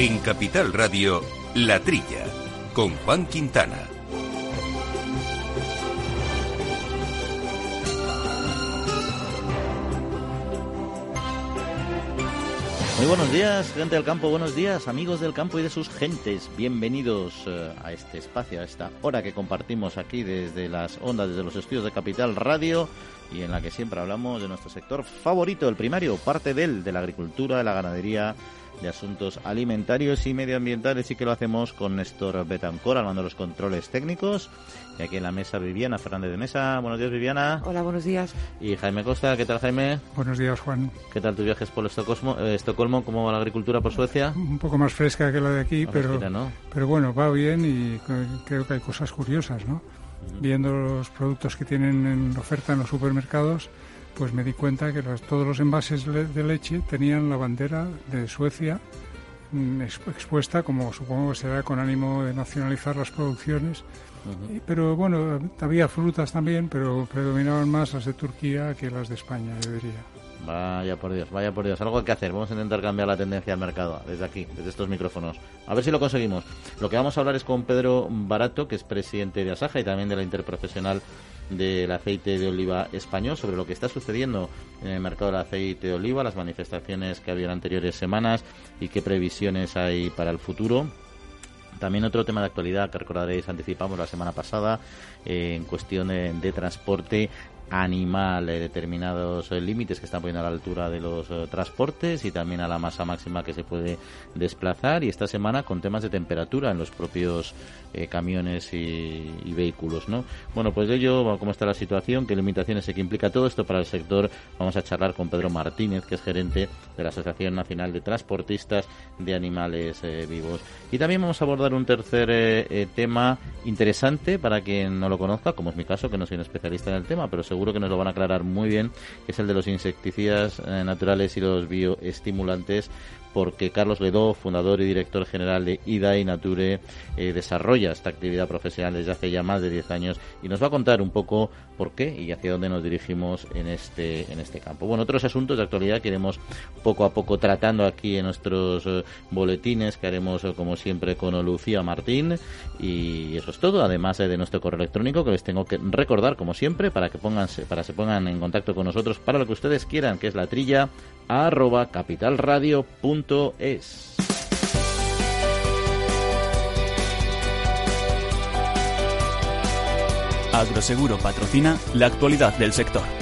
En Capital Radio, La Trilla, con Juan Quintana. Muy buenos días, gente del campo, buenos días, amigos del campo y de sus gentes. Bienvenidos eh, a este espacio, a esta hora que compartimos aquí desde las ondas, desde los estudios de Capital Radio y en la que siempre hablamos de nuestro sector favorito, el primario, parte del, de la agricultura, de la ganadería, de asuntos alimentarios y medioambientales y que lo hacemos con Néstor Betancor, hablando de los controles técnicos. Y aquí en la mesa Viviana Fernández de Mesa. Buenos días, Viviana. Hola, buenos días. Y Jaime Costa, ¿qué tal, Jaime? Buenos días, Juan. ¿Qué tal tus viajes por Estocolmo? Eh, Estocolmo ¿Cómo va la agricultura por Suecia? Un poco más fresca que la de aquí, pero, pero bueno, va bien y creo que hay cosas curiosas, ¿no? Viendo los productos que tienen en oferta en los supermercados, pues me di cuenta que todos los envases de leche tenían la bandera de Suecia mm, expuesta, como supongo que será con ánimo de nacionalizar las producciones. Pero bueno, había frutas también, pero predominaban más las de Turquía que las de España, yo diría. Vaya por Dios, vaya por Dios. Algo hay que hacer. Vamos a intentar cambiar la tendencia del mercado desde aquí, desde estos micrófonos. A ver si lo conseguimos. Lo que vamos a hablar es con Pedro Barato, que es presidente de Asaja y también de la Interprofesional del Aceite de Oliva Español, sobre lo que está sucediendo en el mercado del aceite de oliva, las manifestaciones que había en anteriores semanas y qué previsiones hay para el futuro. También otro tema de actualidad que recordaréis, anticipamos la semana pasada, eh, en cuestión de transporte animal eh, determinados eh, límites que están poniendo a la altura de los eh, transportes y también a la masa máxima que se puede desplazar. Y esta semana con temas de temperatura en los propios camiones y, vehículos no bueno pues de ello cómo está la situación qué limitaciones y qué implica todo esto para el sector vamos a charlar con Pedro Martínez que es gerente de la Asociación Nacional de Transportistas de Animales Vivos. Y también vamos a abordar un tercer tema interesante para quien no lo conozca como es mi caso que no soy un especialista en el tema pero seguro que nos lo van a aclarar muy bien, que es el de los insecticidas eh, naturales y los bioestimulantes porque Carlos Ledó, fundador y director general de IDA y Nature, eh, desarrolla esta actividad profesional desde hace ya más de 10 años y nos va a contar un poco por qué y hacia dónde nos dirigimos en este, en este campo. Bueno, otros asuntos de actualidad que iremos poco a poco tratando aquí en nuestros eh, boletines que haremos eh, como siempre con Lucía Martín y eso es todo, además de nuestro correo electrónico que les tengo que recordar como siempre para que pongan, para se pongan en contacto con nosotros para lo que ustedes quieran, que es la trilla arroba capitalradio.es. Agroseguro patrocina la actualidad del sector.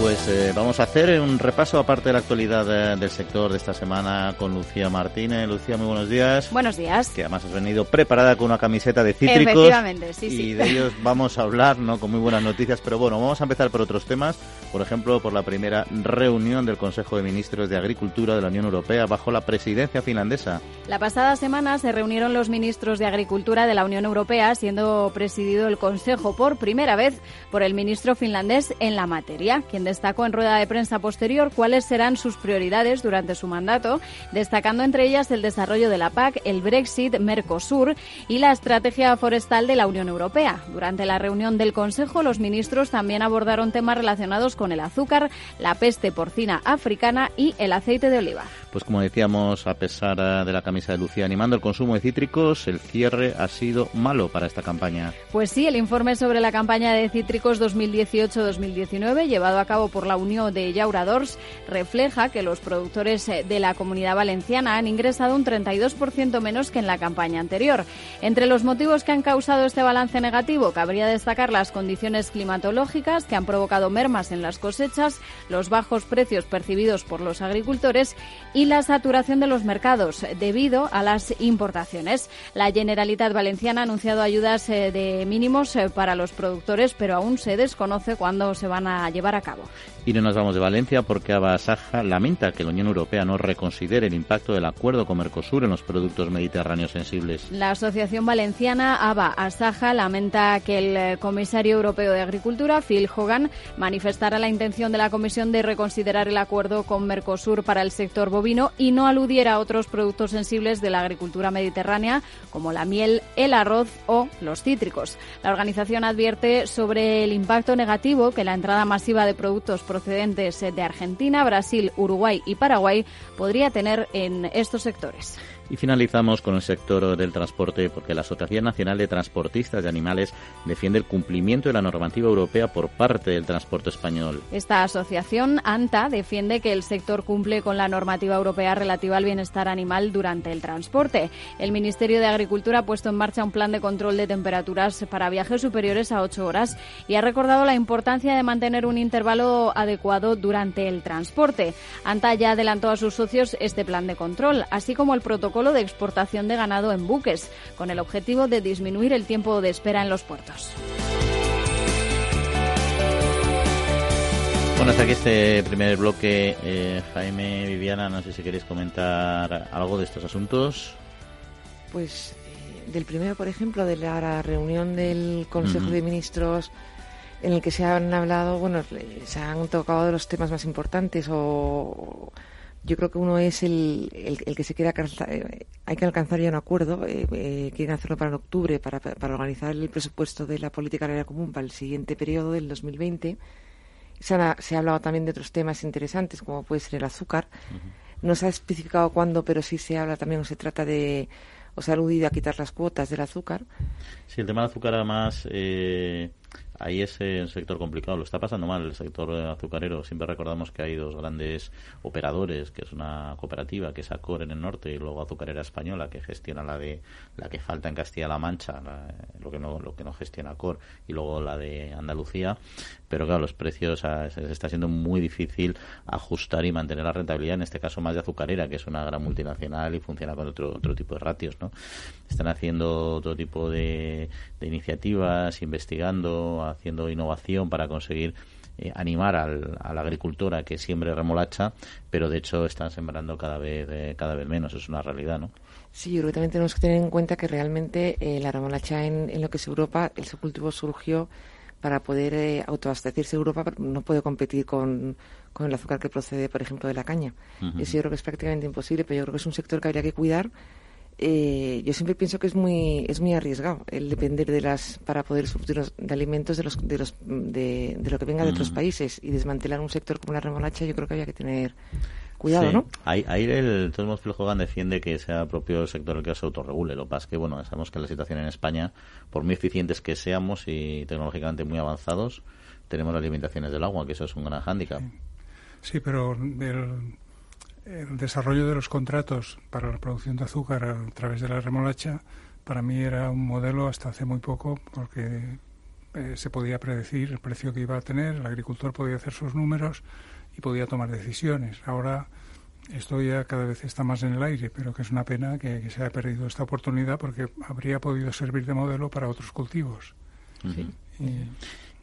Pues eh, vamos a hacer un repaso aparte de la actualidad del sector de esta semana con Lucía Martínez. Lucía, muy buenos días. Buenos días. Que además has venido preparada con una camiseta de cítricos. Efectivamente, sí, sí. Y de ellos vamos a hablar, ¿no? Con muy buenas noticias. Pero bueno, vamos a empezar por otros temas. Por ejemplo, por la primera reunión del Consejo de Ministros de Agricultura de la Unión Europea bajo la presidencia finlandesa. La pasada semana se reunieron los ministros de Agricultura de la Unión Europea, siendo presidido el Consejo por primera vez por el ministro finlandés en la materia, quien destacó en rueda de prensa posterior cuáles serán sus prioridades durante su mandato, destacando entre ellas el desarrollo de la PAC, el Brexit, Mercosur y la estrategia forestal de la Unión Europea. Durante la reunión del Consejo, los ministros también abordaron temas relacionados con el azúcar, la peste porcina africana y el aceite de oliva. Pues como decíamos, a pesar eh, de la camisa de Lucía animando el consumo de cítricos, el cierre ha sido malo para esta campaña. Pues sí, el informe sobre la campaña de cítricos 2018-2019, llevado a cabo por la Unión de Llauradors, refleja que los productores eh, de la comunidad valenciana han ingresado un 32% menos que en la campaña anterior. Entre los motivos que han causado este balance negativo, cabría destacar las condiciones climatológicas que han provocado mermas en las cosechas, los bajos precios percibidos por los agricultores y la saturación de los mercados debido a las importaciones. La Generalitat Valenciana ha anunciado ayudas eh, de mínimos eh, para los productores, pero aún se desconoce cuándo se van a llevar a cabo. Y no nos vamos de Valencia porque Abasaja lamenta que la Unión Europea no reconsidere el impacto del acuerdo con Mercosur en los productos mediterráneos sensibles. La Asociación Valenciana ABA Asaja lamenta que el eh, comisario europeo de Agricultura, Phil Hogan, manifestara la intención de la Comisión de reconsiderar el acuerdo con Mercosur para el sector bovino y no aludiera a otros productos sensibles de la agricultura mediterránea como la miel, el arroz o los cítricos. La organización advierte sobre el impacto negativo que la entrada masiva de productos productos procedentes de Argentina, Brasil, Uruguay y Paraguay podría tener en estos sectores. Y finalizamos con el sector del transporte porque la Asociación Nacional de Transportistas de Animales defiende el cumplimiento de la normativa europea por parte del transporte español. Esta asociación, ANTA, defiende que el sector cumple con la normativa europea relativa al bienestar animal durante el transporte. El Ministerio de Agricultura ha puesto en marcha un plan de control de temperaturas para viajes superiores a 8 horas y ha recordado la importancia de mantener un intervalo adecuado durante el transporte. ANTA ya adelantó a sus socios este plan de control, así como el protocolo de exportación de ganado en buques, con el objetivo de disminuir el tiempo de espera en los puertos. Bueno, hasta aquí este primer bloque. Eh, Jaime, Viviana, no sé si queréis comentar algo de estos asuntos. Pues eh, del primero, por ejemplo, de la reunión del Consejo de Ministros en el que se han hablado, bueno, se han tocado de los temas más importantes o yo creo que uno es el, el, que se quiere alcanzar, eh, hay que alcanzar ya un acuerdo, eh, eh, quieren hacerlo para octubre, para, para organizar el presupuesto de la política agraria común para el siguiente periodo del 2020. Se, ha, se ha hablado también de otros temas interesantes, como puede ser el azúcar. No se ha especificado cuándo, pero sí se habla también, o se trata de, o se ha aludido a quitar las cuotas del azúcar. Sí, el tema del azúcar además... Eh ahí es un sector complicado. Lo está pasando mal el sector azucarero. Siempre recordamos que hay dos grandes operadores, que es una cooperativa, que es Acor en el norte, y luego Azucarera Española, que gestiona la de la que falta en Castilla-La Mancha, lo que no lo que no gestiona Acor, y luego la de Andalucía. Pero claro, los precios se está siendo muy difícil ajustar y mantener la rentabilidad. En este caso más de Azucarera, que es una gran multinacional y funciona con otro otro tipo de ratios, ¿no? Están haciendo otro tipo de, de iniciativas, investigando haciendo innovación para conseguir eh, animar al, a la agricultora que siembre remolacha, pero de hecho están sembrando cada vez eh, cada vez menos, es una realidad, ¿no? Sí, yo creo que también tenemos que tener en cuenta que realmente eh, la remolacha en, en, lo que es Europa, el cultivo surgió para poder autoabastecerse Europa, no puede competir con, con, el azúcar que procede, por ejemplo, de la caña. Eso yo creo que es prácticamente imposible, pero yo creo que es un sector que habría que cuidar eh, yo siempre pienso que es muy es muy arriesgado el depender de las para poder surtir de alimentos de los de los de, lo que venga de otros países y desmantelar un sector como la remolacha yo creo que había que tener cuidado no ahí, ahí el Tomás Hogan defiende que sea propio el sector el que se autorregule. Lo que pasa es que bueno sabemos que la situación en España por muy eficientes que seamos y tecnológicamente muy avanzados tenemos las limitaciones del agua que eso es un gran hándicap. Sí, pero el el desarrollo de los contratos para la producción de azúcar a través de la remolacha para mí era un modelo hasta hace muy poco porque eh, se podía predecir el precio que iba a tener, el agricultor podía hacer sus números y podía tomar decisiones. Ahora esto ya cada vez está más en el aire, pero que es una pena que, se haya perdido esta oportunidad porque habría podido servir de modelo para otros cultivos. Y,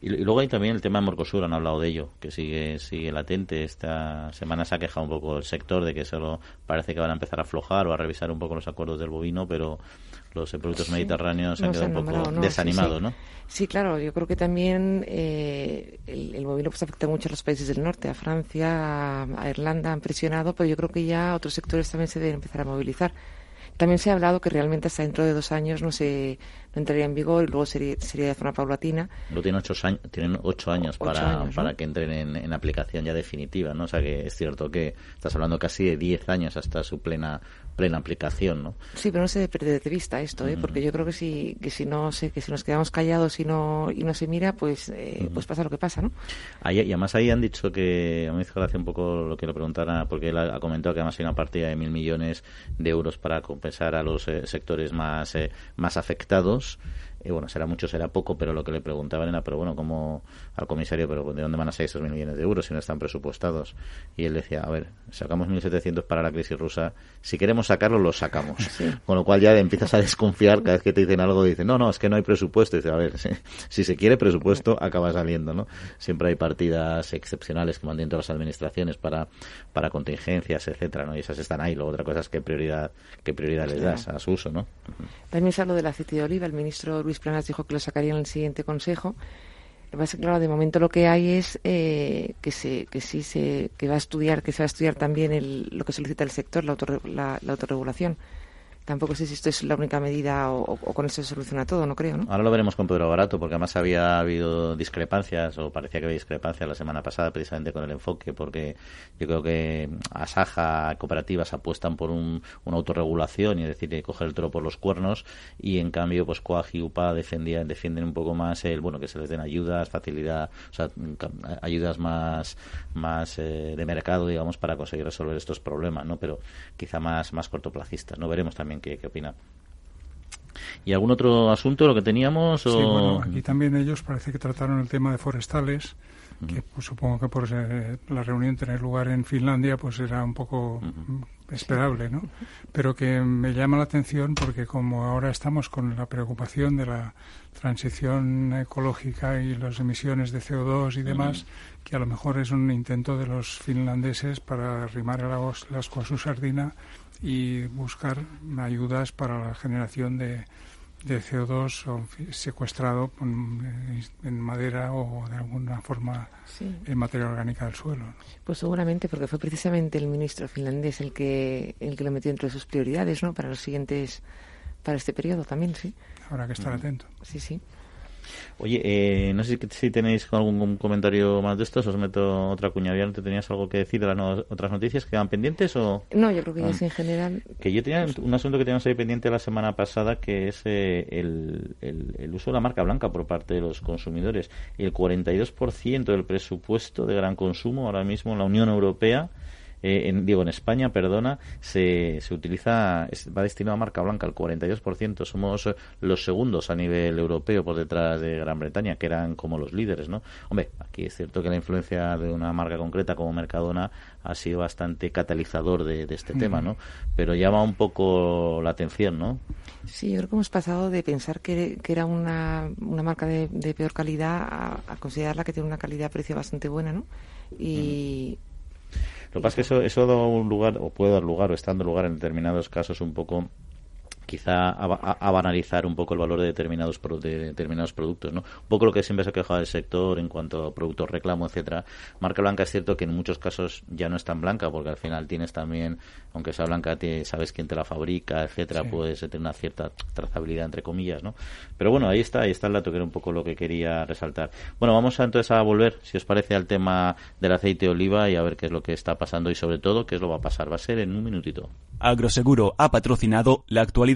luego hay también el tema de Mercosur, han hablado de ello, que sigue sigue latente. Esta semana se ha quejado un poco el sector de que solo parece que van a empezar a aflojar o a revisar un poco los acuerdos del bovino, pero los productos mediterráneos han quedado un poco desanimados, ¿no? Sí, claro, yo creo que también eh, el, bovino pues afecta mucho a los países del norte, a Francia, a Irlanda, han presionado, pero yo creo que ya otros sectores también se deben empezar a movilizar. También se ha hablado que realmente hasta dentro de dos años no se no entraría en vigor y luego sería, sería de forma paulatina. Lo tienen ocho años, tienen ocho años para, para que entren en, en, aplicación ya definitiva, ¿no? O sea que es cierto que estás hablando casi de diez años hasta su plena plena aplicación, ¿no? Sí, pero no se debe perder de vista esto, ¿eh? porque yo creo que si, que si no sé, que si nos quedamos callados y no, y no se mira, pues, eh, pues pasa lo que pasa, ¿no? Ahí, y además ahí han dicho que, a mí me hizo gracia un poco lo que le preguntara, porque él ha, comentado que además hay una partida de mil millones de euros para compensar a los eh, sectores más, eh, más afectados y bueno, será mucho, será poco, pero lo que le preguntaban era, pero bueno, como al comisario, pero ¿de dónde van a salir esos mil millones de euros si no están presupuestados? Y él decía, a ver, sacamos 1.700 para la crisis rusa, si queremos sacarlo, lo sacamos. Con lo cual ya empiezas a desconfiar cada vez que te dicen algo, dicen, no, no, es que no hay presupuesto. Y dice, a ver, si, se quiere presupuesto, acaba saliendo, ¿no? Siempre hay partidas excepcionales que mantienen todas las administraciones para, para contingencias, etcétera, ¿no? Y esas están ahí. Luego otra cosa es qué prioridad, qué prioridad les das a su uso, ¿no? También se habló del aceite de oliva. El ministro Luis Planas dijo que lo sacaría en el siguiente consejo. Lo que claro, de momento lo que hay es eh, que, se, que sí se que va a estudiar, que se va a estudiar también el, lo que solicita el sector, la, la, autorregulación. Tampoco sé si esto es la única medida o, con eso se soluciona todo, no creo, ¿no? Ahora lo veremos con Pedro Barato, porque además había habido discrepancias, o parecía que había discrepancias la semana pasada precisamente con el enfoque, porque yo creo que Asaja, cooperativas apuestan por un, una autorregulación y es decir, coger el toro por los cuernos, y en cambio, pues Coag y UPA defendían, defienden un poco más el, bueno, que se les den ayudas, facilidad, o sea, ayudas más, más eh, de mercado, digamos, para conseguir resolver estos problemas, ¿no? Pero quizá más, más cortoplacistas, ¿no? Veremos también qué, opina. ¿Y algún otro asunto lo que teníamos? Sí, bueno, aquí también ellos parece que trataron el tema de forestales, que pues, supongo que por la reunión tener lugar en Finlandia pues era un poco esperable, ¿no? Pero que me llama la atención porque como ahora estamos con la preocupación de la transición ecológica y las emisiones de CO2 y demás, que a lo mejor es un intento de los finlandeses para arrimar el asco a su sardina y buscar ayudas para la generación de, de CO2 secuestrado en madera o de alguna forma en materia orgánica del suelo. Pues seguramente porque fue precisamente el ministro finlandés el que el que lo metió entre sus prioridades, ¿no? Para los siguientes para este periodo también, sí. Habrá que estar atento. Sí, sí. Oye, eh, no sé si, tenéis algún comentario más de esto, os meto otra cuñadía. ¿Te tenías algo que decir de las otras noticias que quedan pendientes? o No, yo creo que es ah. en general. Que yo tenía un asunto que teníamos ahí pendiente la semana pasada, que es eh, el, el, uso de la marca blanca por parte de los consumidores. El 42% del presupuesto de gran consumo ahora mismo en la Unión Europea eh, en, digo, en España, perdona, se, se utiliza, va destinado a marca blanca el 42%. Somos los segundos a nivel europeo por detrás de Gran Bretaña, que eran como los líderes, ¿no? Hombre, aquí es cierto que la influencia de una marca concreta como Mercadona ha sido bastante catalizador de, este tema, ¿no? Pero llama un poco la atención, ¿no? Sí, yo creo que hemos pasado de pensar que, era una, una marca de, peor calidad a, considerarla que tiene una calidad-precio bastante buena, ¿no? Y, lo que pasa es que eso, eso dado un lugar, o puede dar lugar, o está dando lugar en determinados casos un poco quizá a, banalizar un poco el valor de determinados de determinados productos no un poco lo que siempre se ha quejado del sector en cuanto a productos reclamo etcétera. Marca blanca es cierto que en muchos casos ya no es tan blanca porque al final tienes también aunque sea blanca sabes quién te la fabrica etcétera puedes tener una cierta trazabilidad entre comillas no pero bueno ahí está ahí está el dato que era un poco lo que quería resaltar. Bueno vamos a, entonces a volver si os parece al tema del aceite de oliva y a ver qué es lo que está pasando y sobre todo qué es lo va a pasar. Va a ser en un minutito. Agroseguro ha patrocinado la actualidad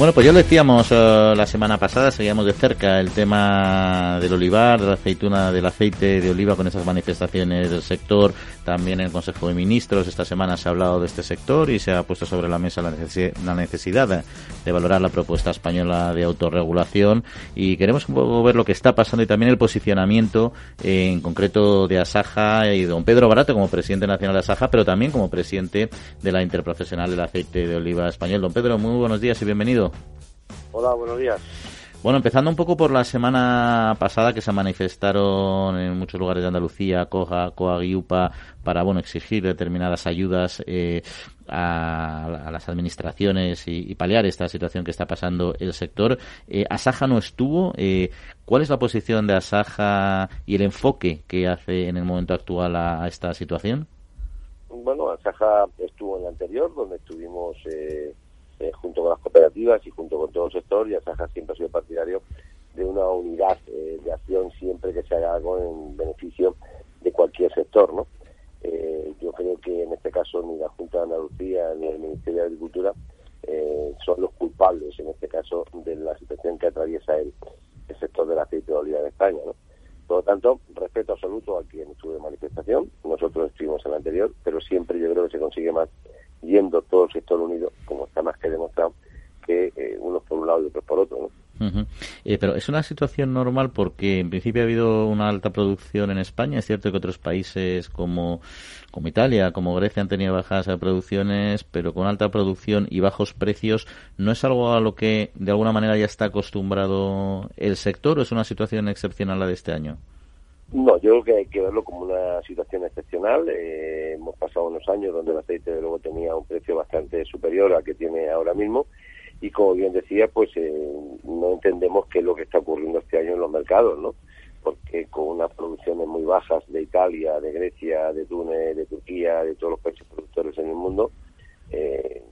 Bueno, pues ya lo decíamos eh, la semana pasada, seguíamos de cerca el tema del olivar, de la aceituna, del aceite de oliva con esas manifestaciones del sector. También en el Consejo de Ministros esta semana se ha hablado de este sector y se ha puesto sobre la mesa la, necesidad de, valorar la propuesta española de autorregulación. Y queremos un poco ver lo que está pasando y también el posicionamiento en concreto de Asaja y don Pedro Barato como presidente nacional de Asaja, pero también como presidente de la Interprofesional del Aceite de Oliva Español. Don Pedro, muy buenos días y bienvenido. Hola, buenos días. Bueno, empezando un poco por la semana pasada que se manifestaron en muchos lugares de Andalucía, Coja, Coag y UPA, para bueno, exigir determinadas ayudas eh, a, las administraciones y, paliar esta situación que está pasando el sector. Eh, Asaja no estuvo. Eh, ¿Cuál es la posición de Asaja y el enfoque que hace en el momento actual a, esta situación? Bueno, Asaja estuvo en la anterior, donde estuvimos eh, junto con las cooperativas y junto con todo el sector, y Asaja siempre ha sido partidario de una unidad eh, de acción siempre que se haga algo en beneficio de cualquier sector, ¿no? Eh, yo creo que en este caso ni la Junta de Andalucía ni el Ministerio de Agricultura son los culpables, en este caso, de la situación que atraviesa el, sector del aceite de oliva de España, ¿no? Por lo tanto, respeto absoluto a quien estuvo de manifestación. Nosotros estuvimos en la anterior, pero siempre yo creo que se consigue más yendo todo el sector unido, como está más que demostrado, que eh, unos por un lado y otros por otro. Eh, pero es una situación normal porque en principio ha habido una alta producción en España. Es cierto que otros países como, como Italia, como Grecia han tenido bajas producciones, pero con alta producción y bajos precios, ¿no es algo a lo que de alguna manera ya está acostumbrado el sector o es una situación excepcional la de este año? No, yo creo que hay que verlo como una situación excepcional. Eh, hemos pasado unos años donde el aceite de luego tenía un precio bastante superior al que tiene ahora mismo y como bien decía, pues eh, no entendemos qué es lo que está ocurriendo este año en los mercados, ¿no? Porque con unas producciones muy bajas de Italia, de Grecia, de Túnez, de Turquía, de todos los países productores en el mundo, eh,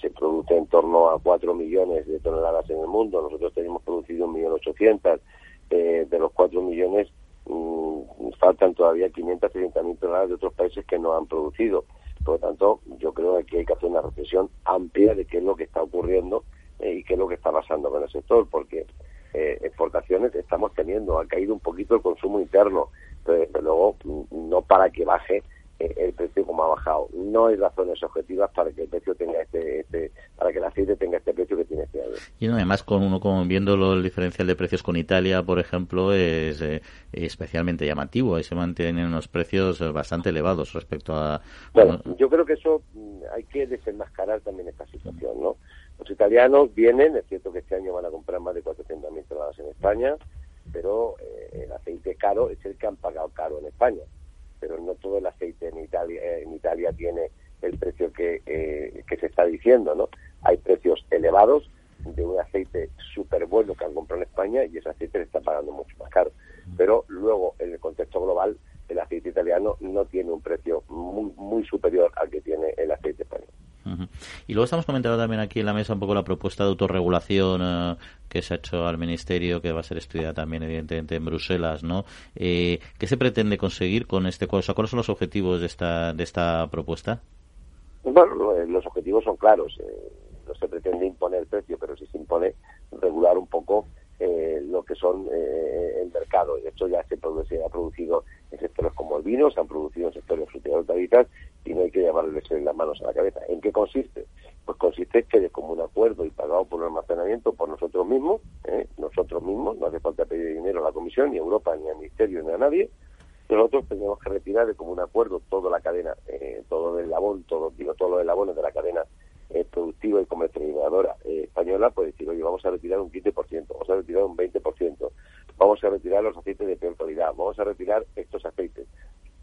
se produce en torno a 4 millones de toneladas en el mundo. Nosotros tenemos producido 1.800.000. Eh, de los 4 millones mm, faltan todavía 500, mil toneladas de otros países que no han producido. Por lo tanto, yo creo que hay que hacer una reflexión amplia de qué es lo que está ocurriendo eh, y qué es lo que está pasando con el sector, porque eh, exportaciones estamos teniendo, ha caído un poquito el consumo interno, pero desde luego mm, no para que baje el precio como ha bajado. No hay razones objetivas para que el precio tenga este, este para que el aceite tenga este precio que tiene este año. Y además con uno como viendo el diferencial de precios con Italia, por ejemplo, es eh, especialmente llamativo. Ahí se mantienen unos precios bastante elevados respecto a. Bueno, yo creo que eso mm, hay que desenmascarar también esta situación, ¿no? Los italianos vienen, es cierto que este año van a comprar más de 400.000 toneladas en España, pero eh, el aceite caro es el que han pagado caro en España pero no todo el aceite en Italia, en Italia tiene el precio que, eh, que se está diciendo, ¿no? Hay precios elevados de un aceite súper bueno que han comprado en España y ese aceite le está pagando mucho más caro. Pero luego, en el contexto global, el aceite italiano no tiene un precio muy, muy superior al que tiene el aceite español. Y luego estamos comentando también aquí en la mesa un poco la propuesta de autorregulación eh, que se ha hecho al Ministerio, que va a ser estudiada también evidentemente en Bruselas, ¿no? Eh, ¿Qué se pretende conseguir con este curso? ¿Cuáles son los objetivos de esta, de esta propuesta? Bueno, los objetivos son claros. Eh, no se pretende imponer el precio, pero sí se impone regular un poco eh, lo que son eh, el mercado. Esto ya se, produce, ha producido en sectores como el vino, se han producido en sectores frutas y hortalizas y no hay que llevarles las manos a la cabeza. ¿En qué consiste? Pues consiste que de común acuerdo y pagado por el almacenamiento por nosotros mismos, ¿eh? nosotros mismos, no hace falta pedir dinero a la Comisión, ni a Europa, ni al Ministerio, ni a nadie, nosotros tenemos que retirar de común acuerdo toda la cadena, eh, todo el labón, todo, digo, todos los de la cadena eh, productiva y comercializadora eh, española, pues decir, oye, vamos a retirar un 15%, vamos a retirar un 20%, vamos a retirar los aceites de peor calidad, vamos a retirar estos aceites.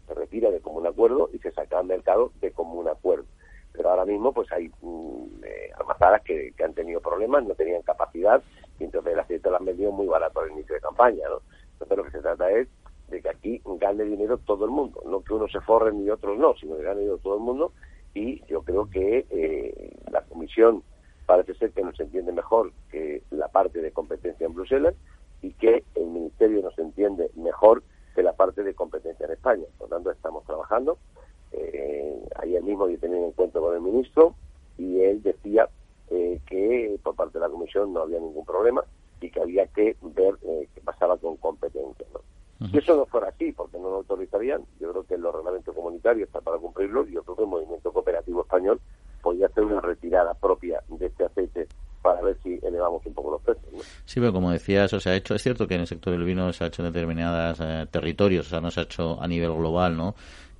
Se retira de común acuerdo y se saca al mercado de común acuerdo. Pero ahora mismo pues hay mm, eh, almazaras que, han tenido problemas, no tenían capacidad y entonces el aceite lo han vendido muy barato al inicio de campaña. ¿no? Entonces lo que se trata es de que aquí gane dinero todo el mundo, no que uno se forre ni otros no, sino que gane dinero todo el mundo y yo creo que eh, la Comisión parece ser que nos entiende mejor que la parte de competencia en Bruselas y que el Ministerio nos entiende mejor que la parte de competencia en España. Por lo tanto, estamos trabajando. Eh, ayer mismo yo tenía un encuentro con el ministro y él decía eh, que por parte de la Comisión no había ningún problema y que había que ver eh, qué pasaba con competencia. Si eso no fuera así, porque no lo autorizarían, yo creo que los reglamentos comunitarios está para cumplirlo y yo creo que el movimiento cooperativo español podría hacer una retirada propia de este aceite para ver si elevamos un poco los precios. Sí, pero como decía, eso se ha hecho. Es cierto que en el sector del vino se ha hecho en determinados eh, territorios, o sea, no se ha hecho a nivel global, ¿no?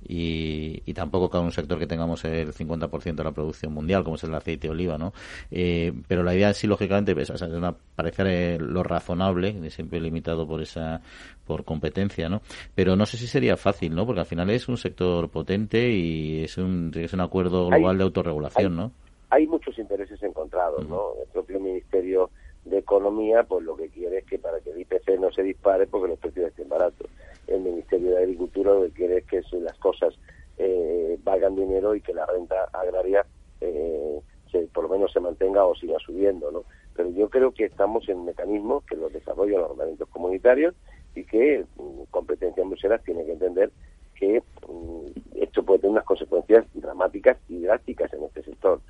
Y, tampoco cada un sector que tengamos el 50% de la producción mundial, como es el aceite de oliva, ¿no? Eh, pero la idea sí, lógicamente, pues, es una, parecer lo razonable, siempre limitado por esa por competencia, ¿no? Pero no sé si sería fácil, ¿no? Porque al final es un sector potente y es un, es un acuerdo global de autorregulación, ¿no? Hay muchos intereses encontrados, ¿no? El propio Ministerio de Economía, pues lo que quiere es que para que el IPC no se dispare porque los precios estén baratos el Ministerio de Agricultura lo que quiere que las cosas eh, valgan dinero y que la renta agraria eh, se, por lo menos se mantenga o siga subiendo, ¿no? Pero yo creo que estamos en mecanismos que los desarrollan los ordenamientos comunitarios y que mm, competencia en Bruselas tiene que entender que mm, esto puede tener unas consecuencias dramáticas y drásticas en este sector.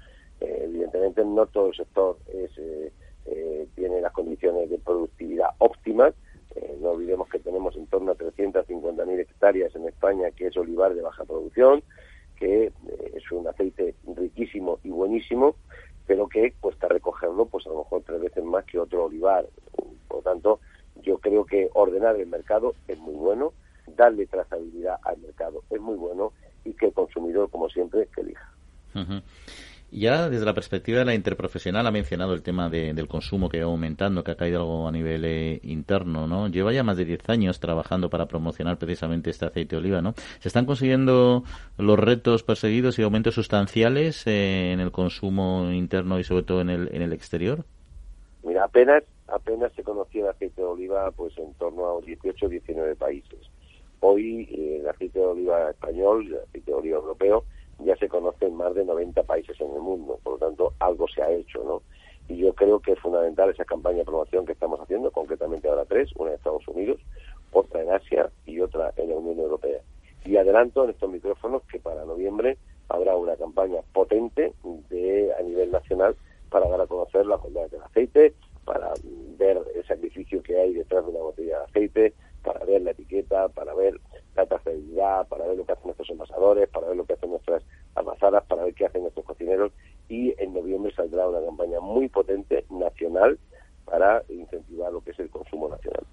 Eh, evidentemente no todo el sector es, tiene las condiciones de productividad óptimas, eh, no olvidemos que tenemos en torno a 350.000 hectáreas en España, que es olivar de baja producción, que eh, es un aceite riquísimo y buenísimo, pero que cuesta recogerlo, pues a lo mejor tres veces más que otro olivar. Por lo tanto, yo creo que ordenar el mercado es muy bueno, darle trazabilidad al mercado es muy bueno y que el consumidor, como siempre, elija. Ya desde la perspectiva de la interprofesional ha mencionado el tema del consumo que va aumentando, que ha caído algo a nivel eh, interno, ¿no? Lleva ya más de 10 años trabajando para promocionar precisamente este aceite de oliva, ¿no? ¿Se están consiguiendo los retos perseguidos y aumentos sustanciales eh, en el consumo interno y sobre todo en el, en el exterior? Mira, apenas apenas se conocía el aceite de oliva pues en torno a 18 o 19 países. Hoy eh, el aceite de oliva español, el aceite de oliva europeo, ya se conoce en más de 90 países en el mundo, por lo tanto algo se ha hecho, ¿no? Y yo creo que es fundamental esa campaña de promoción que estamos haciendo, concretamente ahora tres, una en Estados Unidos, otra en Asia y otra en la Unión Europea. Y adelanto en estos micrófonos que para noviembre habrá una campaña potente de a nivel nacional para dar a conocer las bondades del aceite, para ver el sacrificio que hay detrás de una botella de aceite, para ver la etiqueta, para ver la trazabilidad, para ver lo que hacen nuestros envasadores, para ver lo que hacen nuestras amasadas, para ver qué hacen nuestros cocineros y en noviembre saldrá una campaña muy potente nacional para incentivar lo que es el consumo nacional.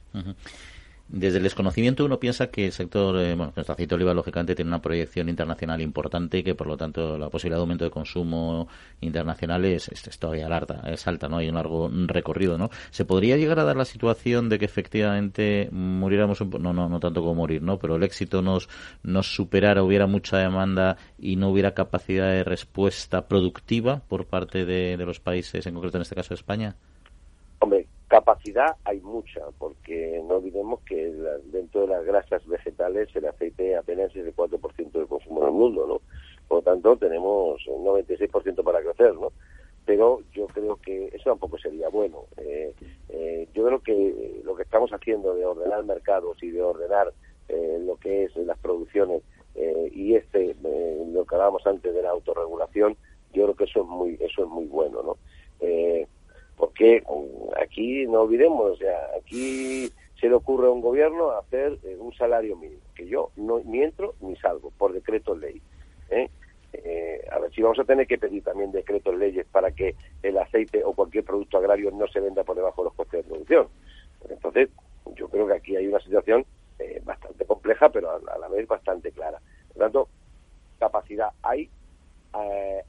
Desde el desconocimiento uno piensa que el sector, eh, bueno, nuestro aceite de oliva lógicamente tiene una proyección internacional importante y que por lo tanto la posibilidad de aumento de consumo internacional es, es, todavía alta, es alta, ¿no? Hay un largo recorrido, ¿no? ¿Se podría llegar a dar la situación de que efectivamente muriéramos un no, no, no tanto como morir, ¿no? Pero el éxito nos, nos superara, hubiera mucha demanda y no hubiera capacidad de respuesta productiva por parte de, de los países, en concreto en este caso España? Hombre, Capacidad hay mucha, porque no olvidemos que dentro de las grasas vegetales el aceite apenas es el 4% del consumo en el mundo, ¿no? Por lo tanto, tenemos un 96% para crecer, ¿no? Pero yo creo que eso tampoco sería bueno. Eh, eh, yo creo que lo que estamos haciendo de ordenar mercados y de ordenar eh, lo que es las producciones y este, lo que hablábamos antes de la autorregulación, yo creo que eso es muy, eso es muy bueno, ¿no? Porque mm, aquí no olvidemos, o sea, aquí se le ocurre a un gobierno hacer eh, un salario mínimo, que yo no, ni entro ni salgo, por decreto ley. ¿eh? Eh, a ver si vamos a tener que pedir también decretos leyes para que el aceite o cualquier producto agrario no se venda por debajo de los costes de producción. Entonces, yo creo que aquí hay una situación bastante compleja, pero a, la vez bastante clara. Por lo tanto, capacidad hay,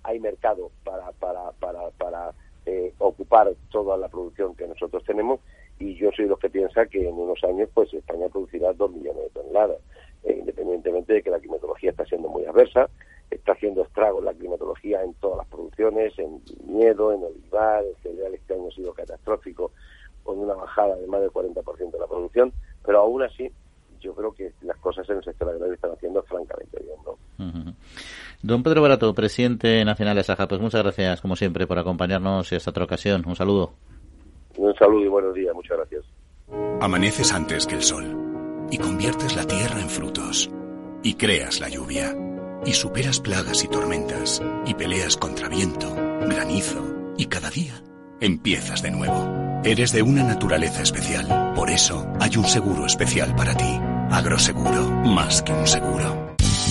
hay mercado para, para, para, para eh, ocupar toda la producción que nosotros tenemos y yo soy de los que piensa que en unos años pues España producirá dos millones de toneladas, eh, independientemente de que la climatología está siendo muy adversa, está haciendo estragos la climatología en todas las producciones, en miedo, en olivar, el cereal este año ha sido catastrófico, con una bajada de más del 40% de la producción, pero aún así yo creo que las cosas en el sector agrario están haciendo francamente bien. ¿no? Don Pedro Barato, presidente nacional de Saja, pues muchas gracias, como siempre, por acompañarnos en esta otra ocasión. Un saludo. Un saludo y buenos días. Muchas gracias. Amaneces antes que el sol y conviertes la tierra en frutos y creas la lluvia y superas plagas y tormentas y peleas contra viento, granizo y cada día empiezas de nuevo. Eres de una naturaleza especial. Por eso hay un seguro especial para ti. Agroseguro, más que un seguro.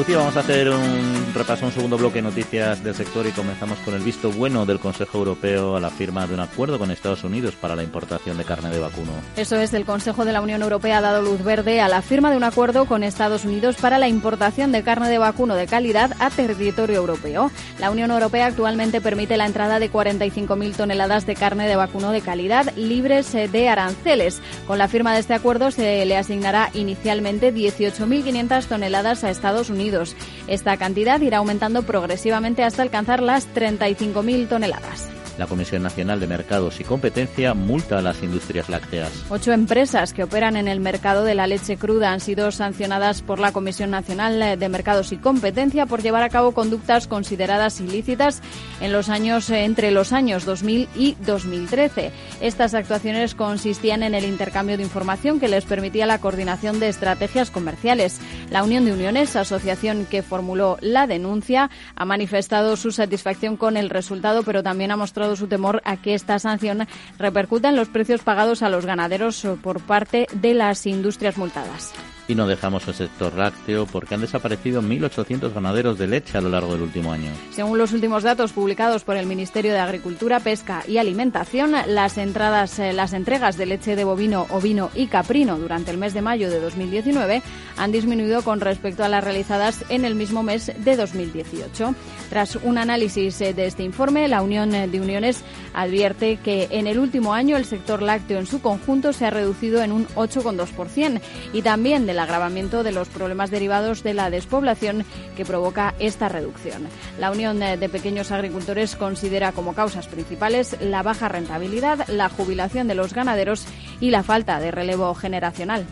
Pues Lucía, vamos a hacer un repaso, un segundo bloque de noticias del sector y comenzamos con el visto bueno del Consejo Europeo a la firma de un acuerdo con Estados Unidos para la importación de carne de vacuno. Eso es, el Consejo de la Unión Europea ha dado luz verde a la firma de un acuerdo con Estados Unidos para la importación de carne de vacuno de calidad a territorio europeo. La Unión Europea actualmente permite la entrada de 45.000 toneladas de carne de vacuno de calidad libres eh, de aranceles. Con la firma de este acuerdo se le asignará inicialmente 18.500 toneladas a Estados Unidos esta cantidad irá aumentando progresivamente hasta alcanzar las 35.000 toneladas. La Comisión Nacional de Mercados y Competencia multa a las industrias lácteas. Ocho empresas que operan en el mercado de la leche cruda han sido sancionadas por la Comisión Nacional de Mercados y Competencia por llevar a cabo conductas consideradas ilícitas en los años entre los años 2000 y 2013. Estas actuaciones consistían en el intercambio de información que les permitía la coordinación de estrategias comerciales. La Unión de Uniones, asociación que formuló la denuncia, ha manifestado su satisfacción con el resultado, pero también ha mostrado su temor a que esta sanción repercuta en los precios pagados a los ganaderos por parte de las industrias multadas. Y no dejamos el sector lácteo porque han desaparecido 1.800 ganaderos de leche a lo largo del último año. Según los últimos datos publicados por el Ministerio de Agricultura, Pesca y Alimentación, las, entradas, eh, las entregas de leche de bovino, ovino y caprino durante el mes de mayo de 2019 han disminuido con respecto a las realizadas en el mismo mes de 2018. Tras un análisis eh, de este informe, la Unión de Uniones advierte que en el último año el sector lácteo en su conjunto se ha reducido en un 8,2% y también de agravamiento de los problemas derivados de la despoblación que provoca esta reducción. La Unión de Pequeños Agricultores considera como causas principales la baja rentabilidad, la jubilación de los ganaderos y la falta de relevo generacional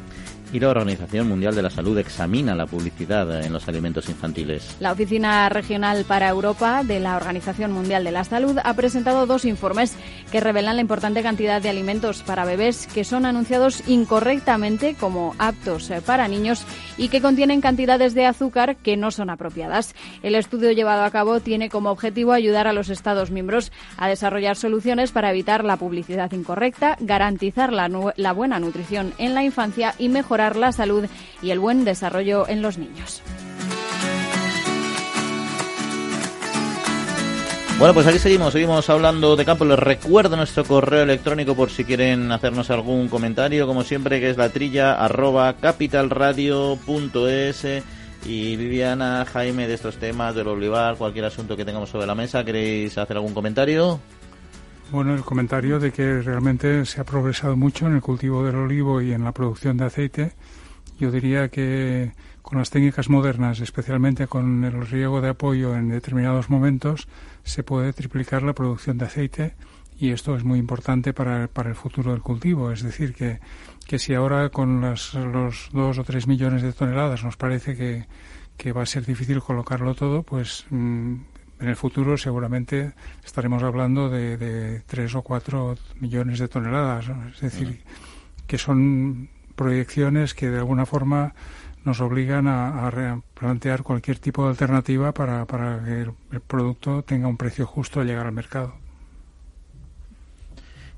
y la Organización Mundial de la Salud examina la publicidad en los alimentos infantiles. La Oficina Regional para Europa de la Organización Mundial de la Salud ha presentado dos informes que revelan la importante cantidad de alimentos para bebés que son anunciados incorrectamente como aptos para niños y que contienen cantidades de azúcar que no son apropiadas. El estudio llevado a cabo tiene como objetivo ayudar a los Estados miembros a desarrollar soluciones para evitar la publicidad incorrecta, garantizar la, la buena nutrición en la infancia y mejorar la salud y el buen desarrollo en los niños. Bueno, pues aquí seguimos, seguimos hablando de campo. Les recuerdo nuestro correo electrónico por si quieren hacernos algún comentario, como siempre, que es la trilla arroba capitalradio.es. Y Viviana, Jaime, de estos temas, del olivar, cualquier asunto que tengamos sobre la mesa, ¿queréis hacer algún comentario? Bueno, el comentario de que realmente se ha progresado mucho en el cultivo del olivo y en la producción de aceite. Yo diría que con las técnicas modernas, especialmente con el riego de apoyo en determinados momentos, se puede triplicar la producción de aceite y esto es muy importante para, para el futuro del cultivo. Es decir, que, que si ahora con las, los dos o tres millones de toneladas nos parece que, que va a ser difícil colocarlo todo, pues mm, en el futuro seguramente estaremos hablando de, de 3 o 4 millones de toneladas. Es decir, que son proyecciones que de alguna forma nos obligan a, plantear cualquier tipo de alternativa para, para que el, producto tenga un precio justo al llegar al mercado.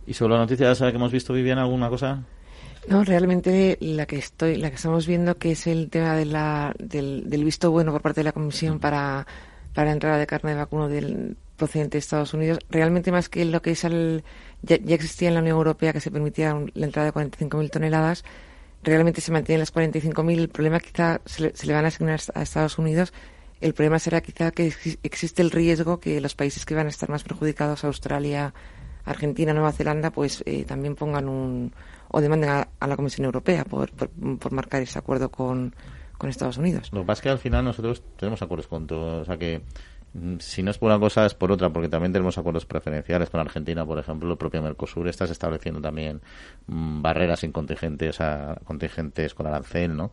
¿Y sobre la noticia que hemos visto, Viviana, alguna cosa? No, realmente la que estoy, la que estamos viendo que es el tema de la, del, del visto bueno por parte de la Comisión para para entrada de carne de vacuno del procedente de Estados Unidos, realmente más que lo que es el, ya, existía en la Unión Europea que se permitía la entrada de 45.000 toneladas, realmente se mantienen las 45.000. El problema quizá se le, van a asignar a Estados Unidos. El problema será quizá que existe el riesgo que los países que van a estar más perjudicados, Australia, Argentina, Nueva Zelanda, pues eh, también pongan un o demanden a, la Comisión Europea por, por marcar ese acuerdo con, con Estados Unidos. Lo que pasa es que al final nosotros tenemos acuerdos con todo, o sea que mm, si no es por una cosa es por otra, porque también tenemos acuerdos preferenciales con Argentina, por ejemplo, el propio Mercosur está estableciendo también mm, barreras sin contingentes, o sea, contingentes con arancel, ¿no?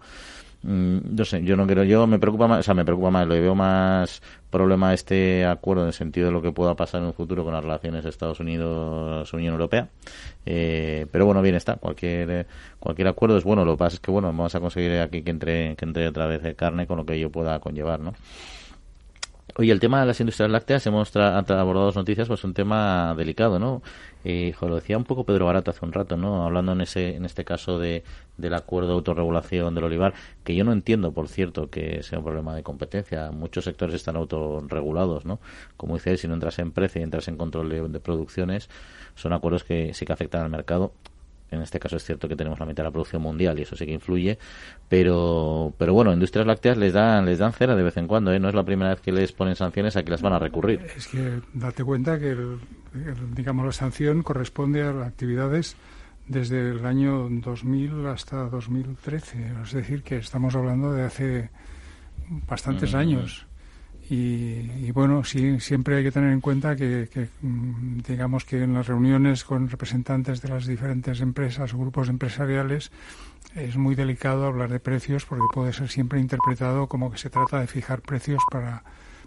Mm, no sé, yo no quiero, yo me preocupa más, o sea, me preocupa más, le veo más problema este acuerdo en el sentido de lo que pueda pasar en un futuro con las relaciones Estados Unidos-Unión Europea. Eh, pero bueno, bien está, cualquier cualquier acuerdo es bueno, lo que pasa es que bueno, vamos a conseguir aquí que entre, que entre otra vez carne con lo que ello pueda conllevar, ¿no? Oye, el tema de las industrias lácteas, hemos abordado dos noticias, pues es un tema delicado, ¿no? Eh, lo decía un poco Pedro Barato hace un rato, ¿no? Hablando en ese en este caso de, del acuerdo de autorregulación del olivar, que yo no entiendo, por cierto, que sea un problema de competencia. Muchos sectores están autorregulados, ¿no? Como dice, si no entras en precio y entras en control de producciones, son acuerdos que sí que afectan al mercado en este caso es cierto que tenemos la mitad de la producción mundial y eso sí que influye, pero pero bueno, industrias lácteas les dan les dan cera de vez en cuando, ¿eh? no es la primera vez que les ponen sanciones, aquí las van a recurrir. Es que date cuenta que digamos la sanción corresponde a las actividades desde el año 2000 hasta 2013, es decir, que estamos hablando de hace bastantes mm. años Y, bueno, sí, siempre hay que tener en cuenta que, mm, digamos que en las reuniones con representantes de las diferentes empresas o grupos empresariales es muy delicado hablar de precios porque puede ser siempre interpretado como que se trata de fijar precios para,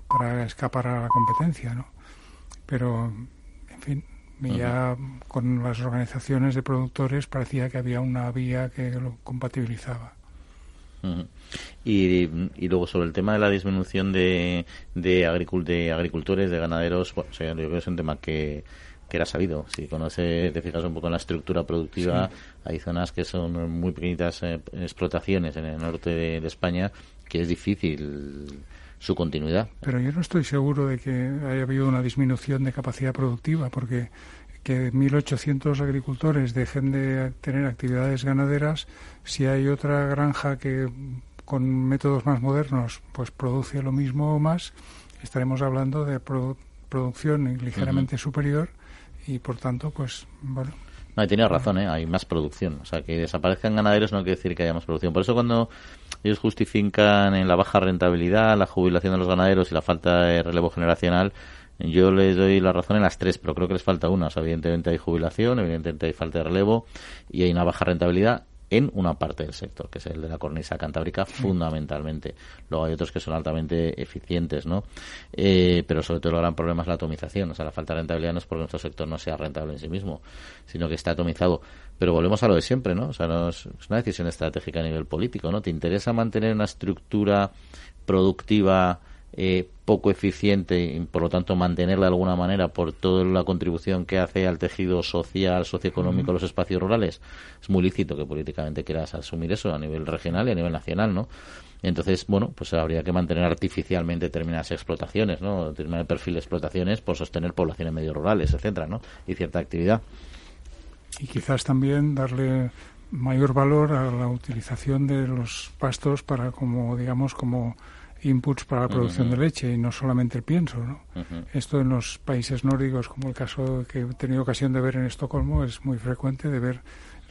para escapar a la competencia, ¿no? Pero, en fin, ya con las organizaciones de productores parecía que había una vía que lo compatibilizaba. Y, y, luego sobre el tema de la disminución de, de, agricultores, de ganaderos, bueno, yo creo que es un tema que, que era sabido. Si conoce, te fijas un poco en la estructura productiva, hay zonas que son muy pequeñitas eh, explotaciones en el norte de, España que es difícil su continuidad. Pero yo no estoy seguro de que haya habido una disminución de capacidad productiva, porque que 1.800 agricultores dejen de tener actividades ganaderas, si hay otra granja que con métodos más modernos pues produce lo mismo o más, estaremos hablando de producción ligeramente superior y por tanto, pues bueno. No, tenía razón, ¿eh? hay más producción. O sea, que desaparezcan ganaderos no quiere decir que haya más producción. Por eso cuando ellos justifican en la baja rentabilidad, la jubilación de los ganaderos y la falta de relevo generacional, yo les doy la razón en las tres, pero creo que les falta una. O sea, evidentemente hay jubilación, evidentemente hay falta de relevo y hay una baja rentabilidad en una parte del sector, que es el de la cornisa cantábrica, fundamentalmente. Luego hay otros que son altamente eficientes, ¿no? Eh, pero sobre todo el gran problema es la atomización. O sea, la falta de rentabilidad no es porque nuestro sector no sea rentable en sí mismo, sino que está atomizado. Pero volvemos a lo de siempre, ¿no? O sea, no es, es una decisión estratégica a nivel político, ¿no? ¿Te interesa mantener una estructura productiva eh, poco eficiente y por lo tanto mantenerla de alguna manera por toda la contribución que hace al tejido social, socioeconómico de los espacios rurales, es muy lícito que políticamente quieras asumir eso a nivel regional y a nivel nacional, ¿no? Entonces, bueno, pues habría que mantener artificialmente determinadas explotaciones, ¿no? Determinado perfil de explotaciones por sostener poblaciones medio rurales, etcétera, ¿no? Y cierta actividad. Y quizás también darle mayor valor a la utilización de los pastos para como digamos como inputs para la producción de leche y no solamente el pienso. ¿no? Esto en los países nórdicos, como el caso que he tenido ocasión de ver en Estocolmo, es muy frecuente de ver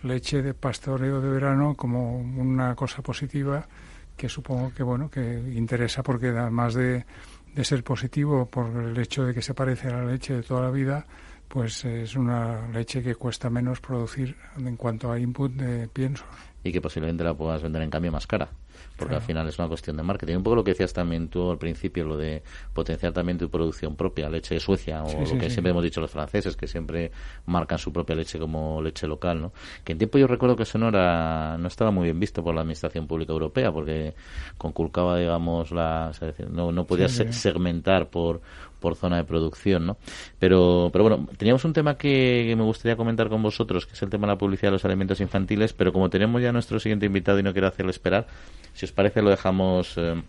leche de pastoreo de verano como una cosa positiva que supongo que bueno que interesa porque además de, de ser positivo por el hecho de que se parece a la leche de toda la vida pues es una leche que cuesta menos producir en cuanto a input de pienso y que posiblemente la puedas vender en cambio más cara porque al final es una cuestión de marketing. Un poco lo que decías también tú al principio, lo de potenciar también tu producción propia, leche de Suecia, o lo que siempre hemos dicho los franceses, que siempre marcan su propia leche como leche local, ¿no? Que en tiempo yo recuerdo que eso no, era, no estaba muy bien visto por la Administración Pública Europea, porque conculcaba, digamos, la, no, no podía segmentar por por zona de producción, ¿no? Pero, pero bueno, teníamos un tema que, me gustaría comentar con vosotros, que es el tema de la publicidad de los alimentos infantiles, pero como tenemos ya nuestro siguiente invitado y no quiero hacerle esperar, si os parece lo dejamos... Eh,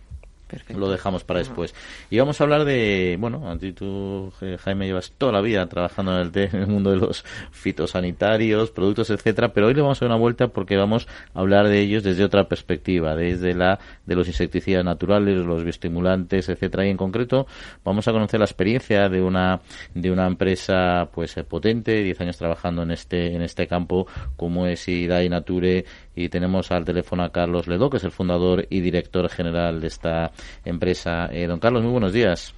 lo dejamos para después. Y vamos a hablar de, bueno, a ti tú, Jaime, llevas toda la vida trabajando en el, en el mundo de los fitosanitarios, productos, etcétera, pero hoy le vamos a dar una vuelta porque vamos a hablar de ellos desde otra perspectiva, desde la de los insecticidas naturales, los bioestimulantes, etcétera, y en concreto vamos a conocer la experiencia de una de una empresa pues potente, 10 años trabajando en este en este campo como es Idai Nature y tenemos al teléfono a Carlos Ledo, que es el fundador y director general de esta empresa. Eh, don Carlos, muy buenos días.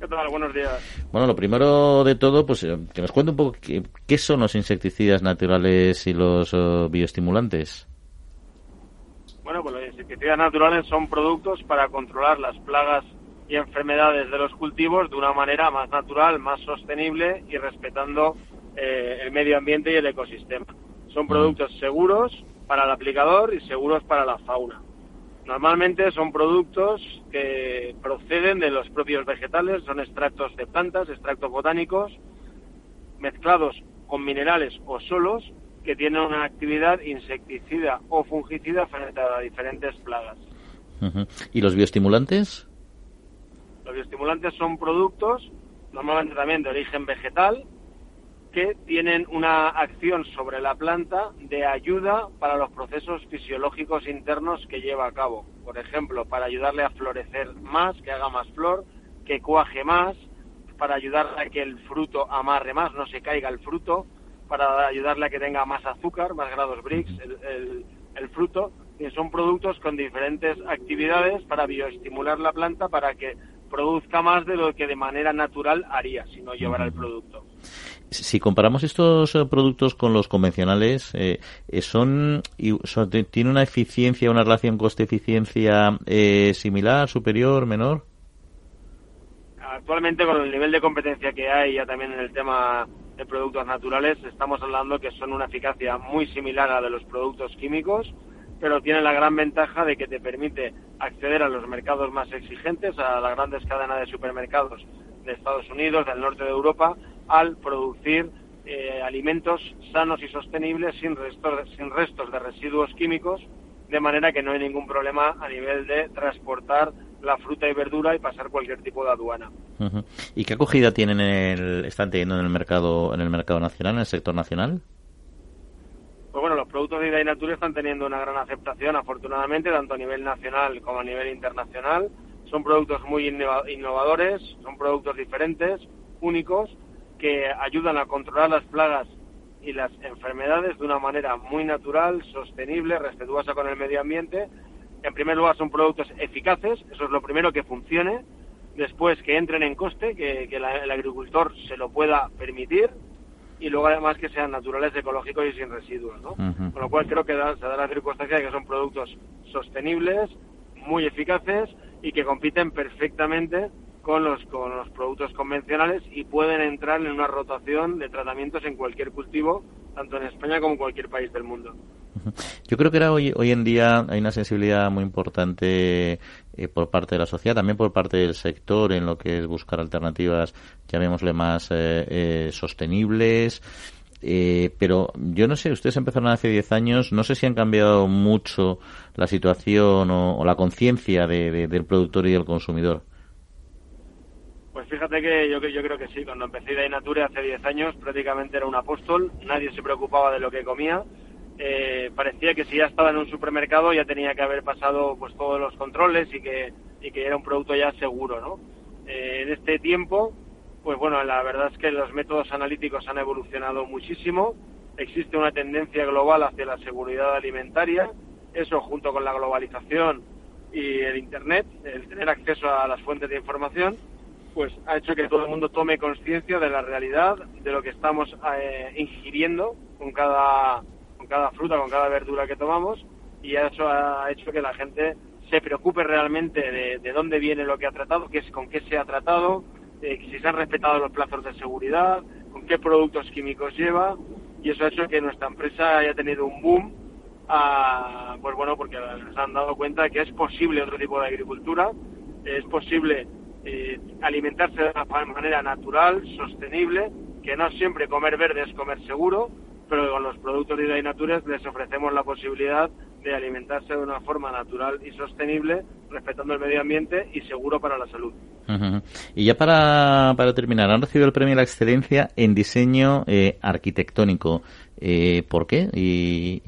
¿Qué tal? Buenos días. Bueno, lo primero de todo, pues eh, que nos cuente un poco qué, son los insecticidas naturales y los oh, bioestimulantes. Bueno, pues los insecticidas naturales son productos para controlar las plagas y enfermedades de los cultivos de una manera más natural, más sostenible y respetando eh, el medio ambiente y el ecosistema. Son productos seguros para el aplicador y seguros para la fauna. Normalmente son productos que proceden de los propios vegetales, son extractos de plantas, extractos botánicos, mezclados con minerales o solos que tienen una actividad insecticida o fungicida frente a diferentes plagas. ¿Y los bioestimulantes? Los bioestimulantes son productos normalmente también de origen vegetal que tienen una acción sobre la planta de ayuda para los procesos fisiológicos internos que lleva a cabo. Por ejemplo, para ayudarle a florecer más, que haga más flor, que cuaje más, para ayudarle a que el fruto amarre más, no se caiga el fruto, para ayudarle a que tenga más azúcar, más grados Brix, el, el fruto. Y son productos con diferentes actividades para bioestimular la planta para que produzca más de lo que de manera natural haría si no llevara el producto. Si comparamos estos eh, productos con los convencionales, eh, son, son, ¿tiene una eficiencia, una relación coste-eficiencia eh, similar, superior, menor? Actualmente, con el nivel de competencia que hay, ya también en el tema de productos naturales, estamos hablando que son una eficacia muy similar a la de los productos químicos, pero tienen la gran ventaja de que te permite acceder a los mercados más exigentes, a las grandes cadenas de supermercados de Estados Unidos, del norte de Europa, al producir eh, alimentos sanos y sostenibles sin restos, sin restos de residuos químicos, de manera que no hay ningún problema a nivel de transportar la fruta y verdura y pasar cualquier tipo de aduana. ¿Y qué acogida tienen en el, están teniendo en el mercado en el mercado nacional, en el sector nacional? Pues bueno, los productos de Ida están teniendo una gran aceptación, afortunadamente, tanto a nivel nacional como a nivel internacional. Son productos muy innovadores, son productos diferentes, únicos, que ayudan a controlar las plagas y las enfermedades de una manera muy natural, sostenible, respetuosa con el medio ambiente. En primer lugar, son productos eficaces, eso es lo primero, que funcione. Después, que entren en coste, que, el agricultor se lo pueda permitir. Y luego, además, que sean naturales, ecológicos y sin residuos. ¿no? Con lo cual, creo que se da la circunstancia de que son productos sostenibles, muy eficaces y que compiten perfectamente con los, con los productos convencionales y pueden entrar en una rotación de tratamientos en cualquier cultivo, tanto en España como en cualquier país del mundo. Yo creo que ahora hoy, hoy en día hay una sensibilidad muy importante eh, por parte de la sociedad, también por parte del sector en lo que es buscar alternativas, llamémosle más eh, eh, sostenibles. pero yo no sé, ustedes empezaron hace 10 años, no sé si han cambiado mucho la situación o, la conciencia del productor y del consumidor. Pues fíjate que yo, yo creo que sí, cuando empecé de Nature hace 10 años prácticamente era un apóstol, nadie se preocupaba de lo que comía, eh, parecía que si ya estaba en un supermercado ya tenía que haber pasado pues todos los controles y que, y que era un producto ya seguro, ¿no? Eh, en este tiempo, pues bueno, la verdad es que los métodos analíticos han evolucionado muchísimo, existe una tendencia global hacia la seguridad alimentaria, eso junto con la globalización y el Internet, el tener acceso a las fuentes de información, pues ha hecho que todo el mundo tome conciencia de la realidad, de lo que estamos eh, ingiriendo con cada, con cada fruta, con cada verdura que tomamos, y eso ha hecho que la gente se preocupe realmente de, dónde viene lo que ha tratado, qué es, con qué se ha tratado, eh, si se han respetado los plazos de seguridad, con qué productos químicos lleva, y eso ha hecho que nuestra empresa haya tenido un boom, ah, pues bueno, porque se han dado cuenta de que es posible otro tipo de agricultura, es posible eh, alimentarse de una manera natural, sostenible, que no siempre comer verde es comer seguro, pero con los productos de Natures les ofrecemos la posibilidad de alimentarse de una forma natural y sostenible, respetando el medio ambiente y seguro para la salud. Y ya para, para terminar, han recibido el premio de la excelencia en diseño eh, arquitectónico. Eh, ¿Por qué? Y...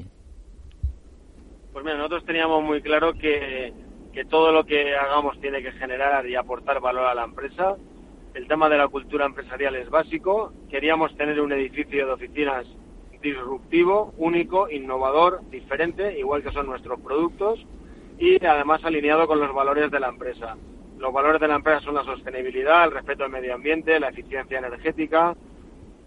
Pues mira, nosotros teníamos muy claro que que todo lo que hagamos tiene que generar y aportar valor a la empresa. El tema de la cultura empresarial es básico. Queríamos tener un edificio de oficinas disruptivo, único, innovador, diferente, igual que son nuestros productos, y además alineado con los valores de la empresa. Los valores de la empresa son la sostenibilidad, el respeto al medio ambiente, la eficiencia energética,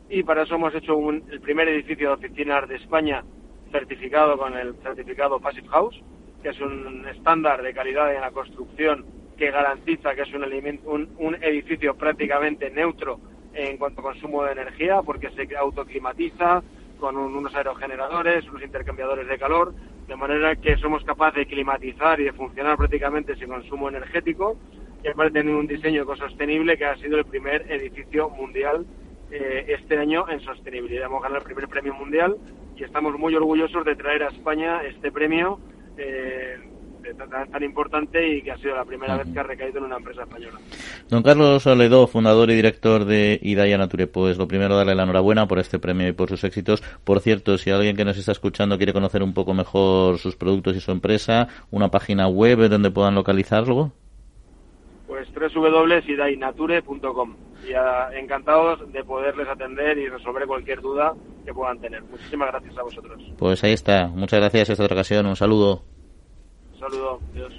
y para eso hemos hecho el primer edificio de oficinas de España certificado con el certificado Passive House, que es un estándar de calidad en la construcción que garantiza que es un, un, edificio prácticamente neutro en cuanto a consumo de energía, porque se autoclimatiza con unos aerogeneradores, unos intercambiadores de calor, de manera que somos capaces de climatizar y de funcionar prácticamente sin consumo energético, y aparte tener un diseño ecosostenible que ha sido el primer edificio mundial eh, este año en sostenibilidad. Hemos ganado el primer premio mundial y estamos muy orgullosos de traer a España este premio eh, tan, importante y que ha sido la primera vez que ha recaído en una empresa española. Don Carlos Soledó, fundador y director de Idaya Nature, pues lo primero darle la enhorabuena por este premio y por sus éxitos. Por cierto, si alguien que nos está escuchando quiere conocer un poco mejor sus productos y su empresa, una página web donde puedan localizarlo. Pues www.idainature.com y encantados de poderles atender y resolver cualquier duda que puedan tener. Muchísimas gracias a vosotros. Pues ahí está. Muchas gracias esta otra ocasión. Un saludo. Un saludo. Adiós.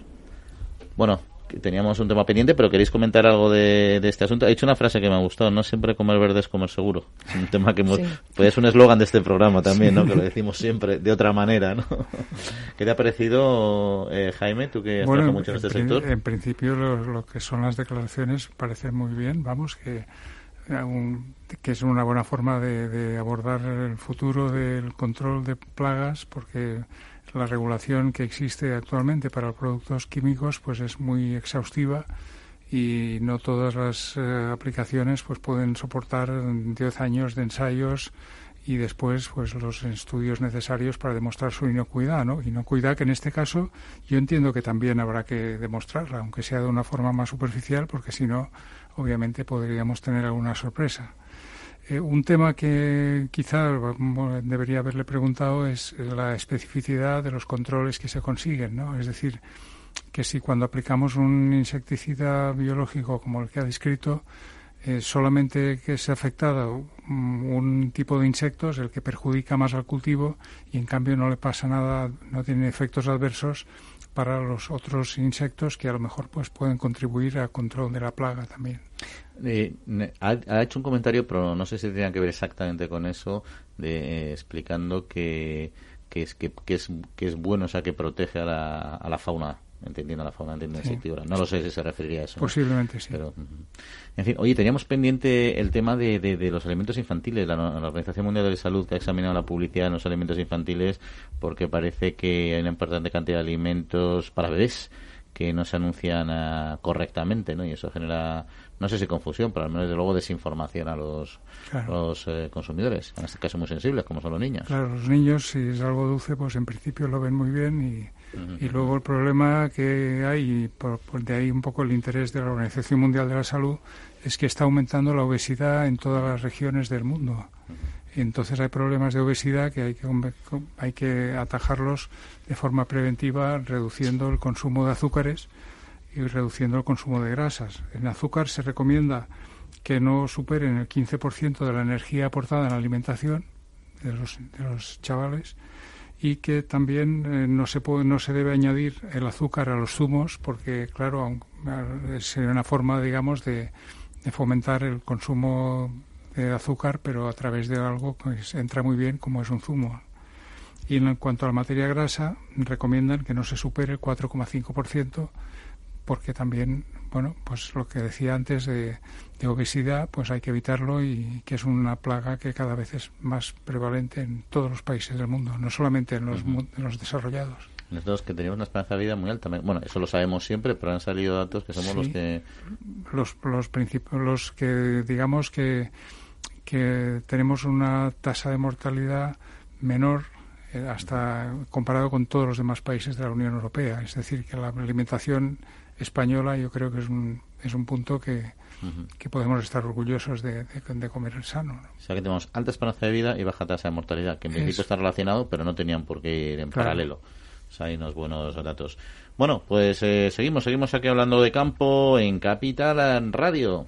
Bueno, teníamos un tema pendiente, pero queréis comentar algo de, este asunto. He dicho una frase que me ha gustado, no siempre comer verde es comer seguro. Es un tema que pues es un eslogan de este programa también, ¿no? Que lo decimos siempre de otra manera, ¿no? ¿Qué te ha parecido, eh, Jaime, tú que has trabajado mucho en, este sector? En principio lo, que son las declaraciones parecen muy bien, vamos, que que es una buena forma de abordar el futuro del control de plagas, porque la regulación que existe actualmente para productos químicos pues es muy exhaustiva y no todas las eh, aplicaciones pues pueden soportar 10 años de ensayos y después pues los estudios necesarios para demostrar su inocuidad, ¿no? Inocuidad que en este caso yo entiendo que también habrá que demostrarla, aunque sea de una forma más superficial, porque si no, obviamente podríamos tener alguna sorpresa. Eh, un tema que quizá debería haberle preguntado es la especificidad de los controles que se consiguen, ¿no? Es decir, que si cuando aplicamos un insecticida biológico como el que ha descrito, eh, solamente que se ha afectado un tipo de insectos, el que perjudica más al cultivo, y en cambio no le pasa nada, no tiene efectos adversos para los otros insectos que a lo mejor pues pueden contribuir al control de la plaga también. Eh, ha, hecho un comentario, pero no sé si tiene que ver exactamente con eso, de, eh, explicando que, que, es, que, es, que es bueno, o sea, que protege a la, a la fauna entendiendo la entendiendo la No lo sé si se referiría a eso. Posiblemente sí. Pero, en fin, oye, teníamos pendiente el tema de, de, los alimentos infantiles. La, Organización Mundial de Salud que ha examinado la publicidad en los alimentos infantiles porque parece que hay una importante cantidad de alimentos para bebés que no se anuncian ah, correctamente, ¿no? Y eso genera no sé si confusión, pero al menos desde luego desinformación a los, los eh, consumidores, en este caso muy sensibles, como son los niños. Claro, los niños, si es algo dulce, pues en principio lo ven muy bien y, y luego el problema que hay, y por, de ahí un poco el interés de la Organización Mundial de la Salud, es que está aumentando la obesidad en todas las regiones del mundo. Y entonces hay problemas de obesidad que hay que, hay que atajarlos de forma preventiva, reduciendo el consumo de azúcares y reduciendo el consumo de grasas. En azúcar se recomienda que no superen el 15% de la energía aportada en la alimentación de los, de los chavales y que también eh, no se puede, no se debe añadir el azúcar a los zumos porque claro sería una forma digamos de, de, fomentar el consumo de azúcar pero a través de algo que entra muy bien como es un zumo. Y en cuanto a la materia grasa recomiendan que no se supere el 4,5% porque también, bueno, pues lo que decía antes de, obesidad, pues hay que evitarlo y que es una plaga que cada vez es más prevalente en todos los países del mundo, no solamente en los, en los desarrollados. Nosotros que tenemos una esperanza de vida muy alta. Bueno, eso lo sabemos siempre, pero han salido datos que somos los que... Los, los, los que, digamos que, que tenemos una tasa de mortalidad menor eh, hasta comparado con todos los demás países de la Unión Europea. Es decir, que la alimentación española, yo creo que es un, es un punto que, que podemos estar orgullosos de, de, comer sano. O sea que tenemos alta esperanza de vida y baja tasa de mortalidad, que en principio está relacionado, pero no tenían por qué ir en paralelo. O sea, hay unos buenos datos. Bueno, pues eh, seguimos, seguimos aquí hablando de campo en Capital Radio.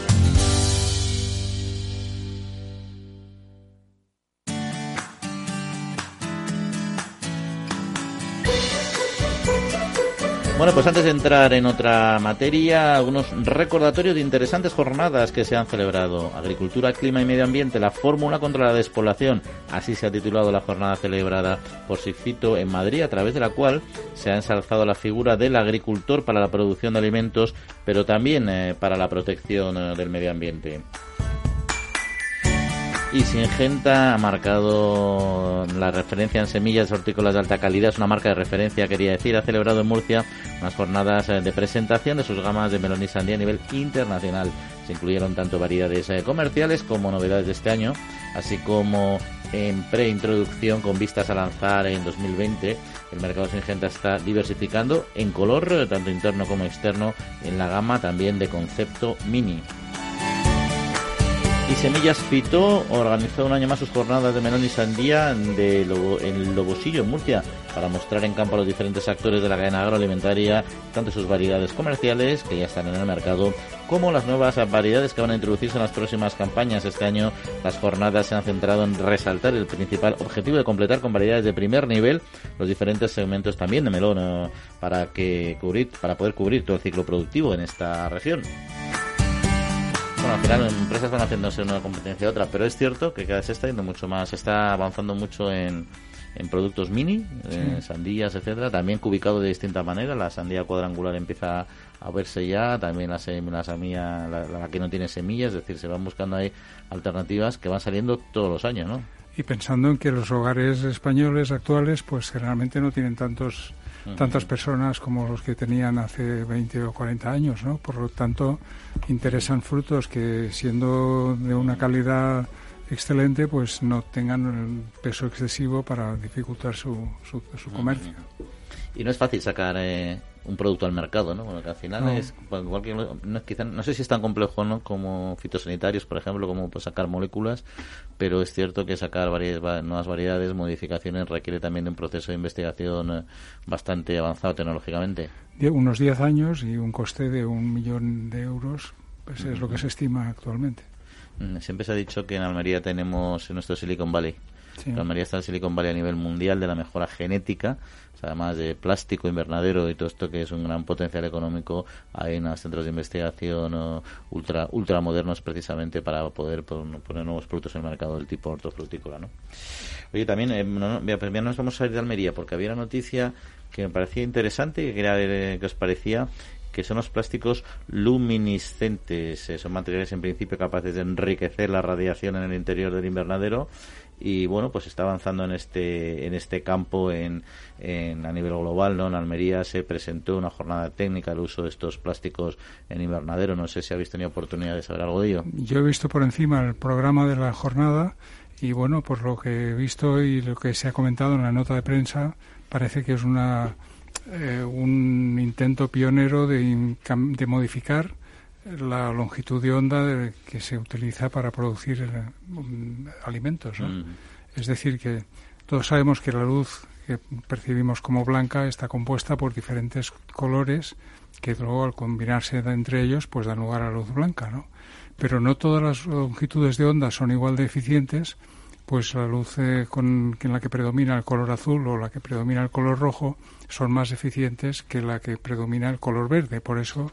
Bueno, pues antes de entrar en otra materia, algunos recordatorios de interesantes jornadas que se han celebrado. Agricultura, clima y medio ambiente, la fórmula contra la despoblación. Así se ha titulado la jornada celebrada por Sigfito en Madrid, a través de la cual se ha ensalzado la figura del agricultor para la producción de alimentos, pero también eh, para la protección eh, del medio ambiente. Y Singenta ha marcado la referencia en semillas hortícolas de alta calidad, es una marca de referencia, quería decir, ha celebrado en Murcia unas jornadas eh, de presentación de sus gamas de melón y sandía a nivel internacional. Se incluyeron tanto variedades eh, comerciales como novedades de este año, así como en preintroducción con vistas a lanzar en 2020. El mercado Singenta está diversificando en color, eh, tanto interno como externo, en la gama también de concepto mini. Y Semillas Fito organizó un año más sus jornadas de melón y sandía de en Lobosillo, en Murcia, para mostrar en campo a los diferentes actores de la cadena agroalimentaria, tanto sus variedades comerciales, que ya están en el mercado, como las nuevas variedades que van a introducirse en las próximas campañas. Este año las jornadas se han centrado en resaltar el principal objetivo de completar con variedades de primer nivel los diferentes segmentos también de melón eh, para que cubrir, para poder cubrir todo el ciclo productivo en esta región. Bueno, al final empresas van haciéndose una competencia a otra, pero es cierto que cada vez se está yendo mucho más, se está avanzando mucho en, en productos mini, sandías, etcétera, también ubicado de distinta manera. La sandía cuadrangular empieza a verse ya, también la, la, la, la, que no tiene semillas, es decir, se van buscando ahí alternativas que van saliendo todos los años, ¿no? Y pensando en que los hogares españoles actuales, pues generalmente no tienen tantos tantas personas como los que tenían hace 20 o 40 años, ¿no? Por lo tanto, interesan frutos que siendo de una calidad excelente, pues no tengan peso excesivo para dificultar su, su, comercio. Y no es fácil sacar eh, un producto al mercado, ¿no? Bueno, que al final es igual que no, no sé si es tan complejo, ¿no? Como fitosanitarios, por ejemplo, como pues, sacar moléculas, pero es cierto que sacar variedades, nuevas variedades, modificaciones requiere también de un proceso de investigación eh, bastante avanzado tecnológicamente. Unos 10 años y un coste de un millón de euros, pues es lo que se estima actualmente. Mm, siempre se ha dicho que en Almería tenemos en nuestro Silicon Valley Sí. Almería está en Silicon Valley a nivel mundial de la mejora genética, además de plástico, invernadero y todo esto que es un gran potencial económico. Hay unos centros de investigación ultra ultra modernos precisamente para poder poner nuevos productos en el mercado del tipo hortofrutícola. ¿no? Oye, también, eh, no, no, nos vamos a ir de Almería porque había una noticia que me parecía interesante que quería ver qué os parecía que son los plásticos luminiscentes. Eh, son materiales en principio capaces de enriquecer la radiación en el interior del invernadero y bueno pues está avanzando en este en este campo en, en, a nivel global no en Almería se presentó una jornada técnica del uso de estos plásticos en invernadero. No sé si habéis tenido oportunidad de saber algo de ello. Yo he visto por encima el programa de la jornada y bueno por lo que he visto y lo que se ha comentado en la nota de prensa parece que es una eh, un intento pionero de, de modificar la longitud de onda que se utiliza para producir eh, alimentos. Mm. Es decir, que todos sabemos que la luz que percibimos como blanca está compuesta por diferentes colores que luego al combinarse entre ellos pues dan lugar a la luz blanca, ¿no? Pero no todas las longitudes de onda son igual de eficientes, pues la luz eh, con, en la que predomina el color azul o la que predomina el color rojo son más eficientes que la que predomina el color verde. Por eso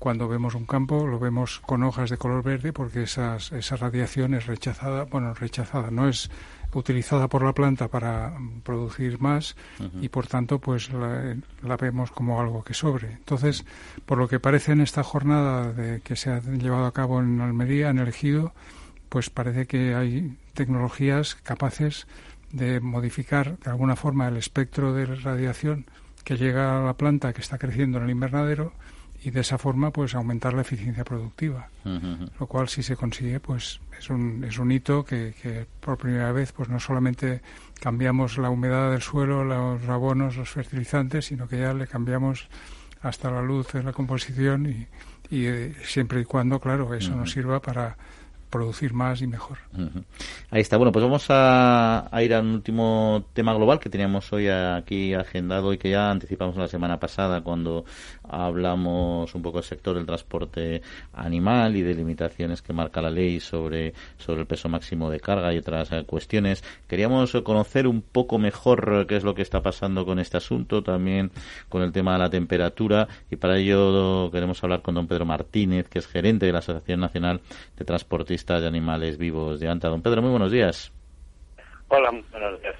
cuando vemos un campo lo vemos con hojas de color verde porque esas, esa radiación es rechazada, bueno, rechazada, no es utilizada por la planta para producir más y por tanto pues la, vemos como algo que sobre. Entonces, por lo que parece en esta jornada de, que se ha llevado a cabo en Almería, en el Ejido, pues parece que hay tecnologías capaces de modificar de alguna forma el espectro de radiación que llega a la planta que está creciendo en el invernadero y de esa forma pues aumentar la eficiencia productiva. Lo cual si se consigue pues es un, es un hito que, que, por primera vez pues no solamente cambiamos la humedad del suelo los abonos los fertilizantes sino que ya le cambiamos hasta la luz la composición y, y eh, siempre y cuando claro eso nos sirva para producir más y mejor. Ahí está. Bueno, pues vamos a, ir al último tema global que teníamos hoy aquí agendado y que ya anticipamos la semana pasada cuando hablamos un poco del sector del transporte animal y de limitaciones que marca la ley sobre, sobre el peso máximo de carga y otras eh, cuestiones. Queríamos conocer un poco mejor qué es lo que está pasando con este asunto, también con el tema de la temperatura y para ello queremos hablar con don Pedro Martínez, que es gerente de la Asociación Nacional de Transportistas de Animales Vivos de ANTA. Don Pedro, muy buenos días. Hola, buenos días.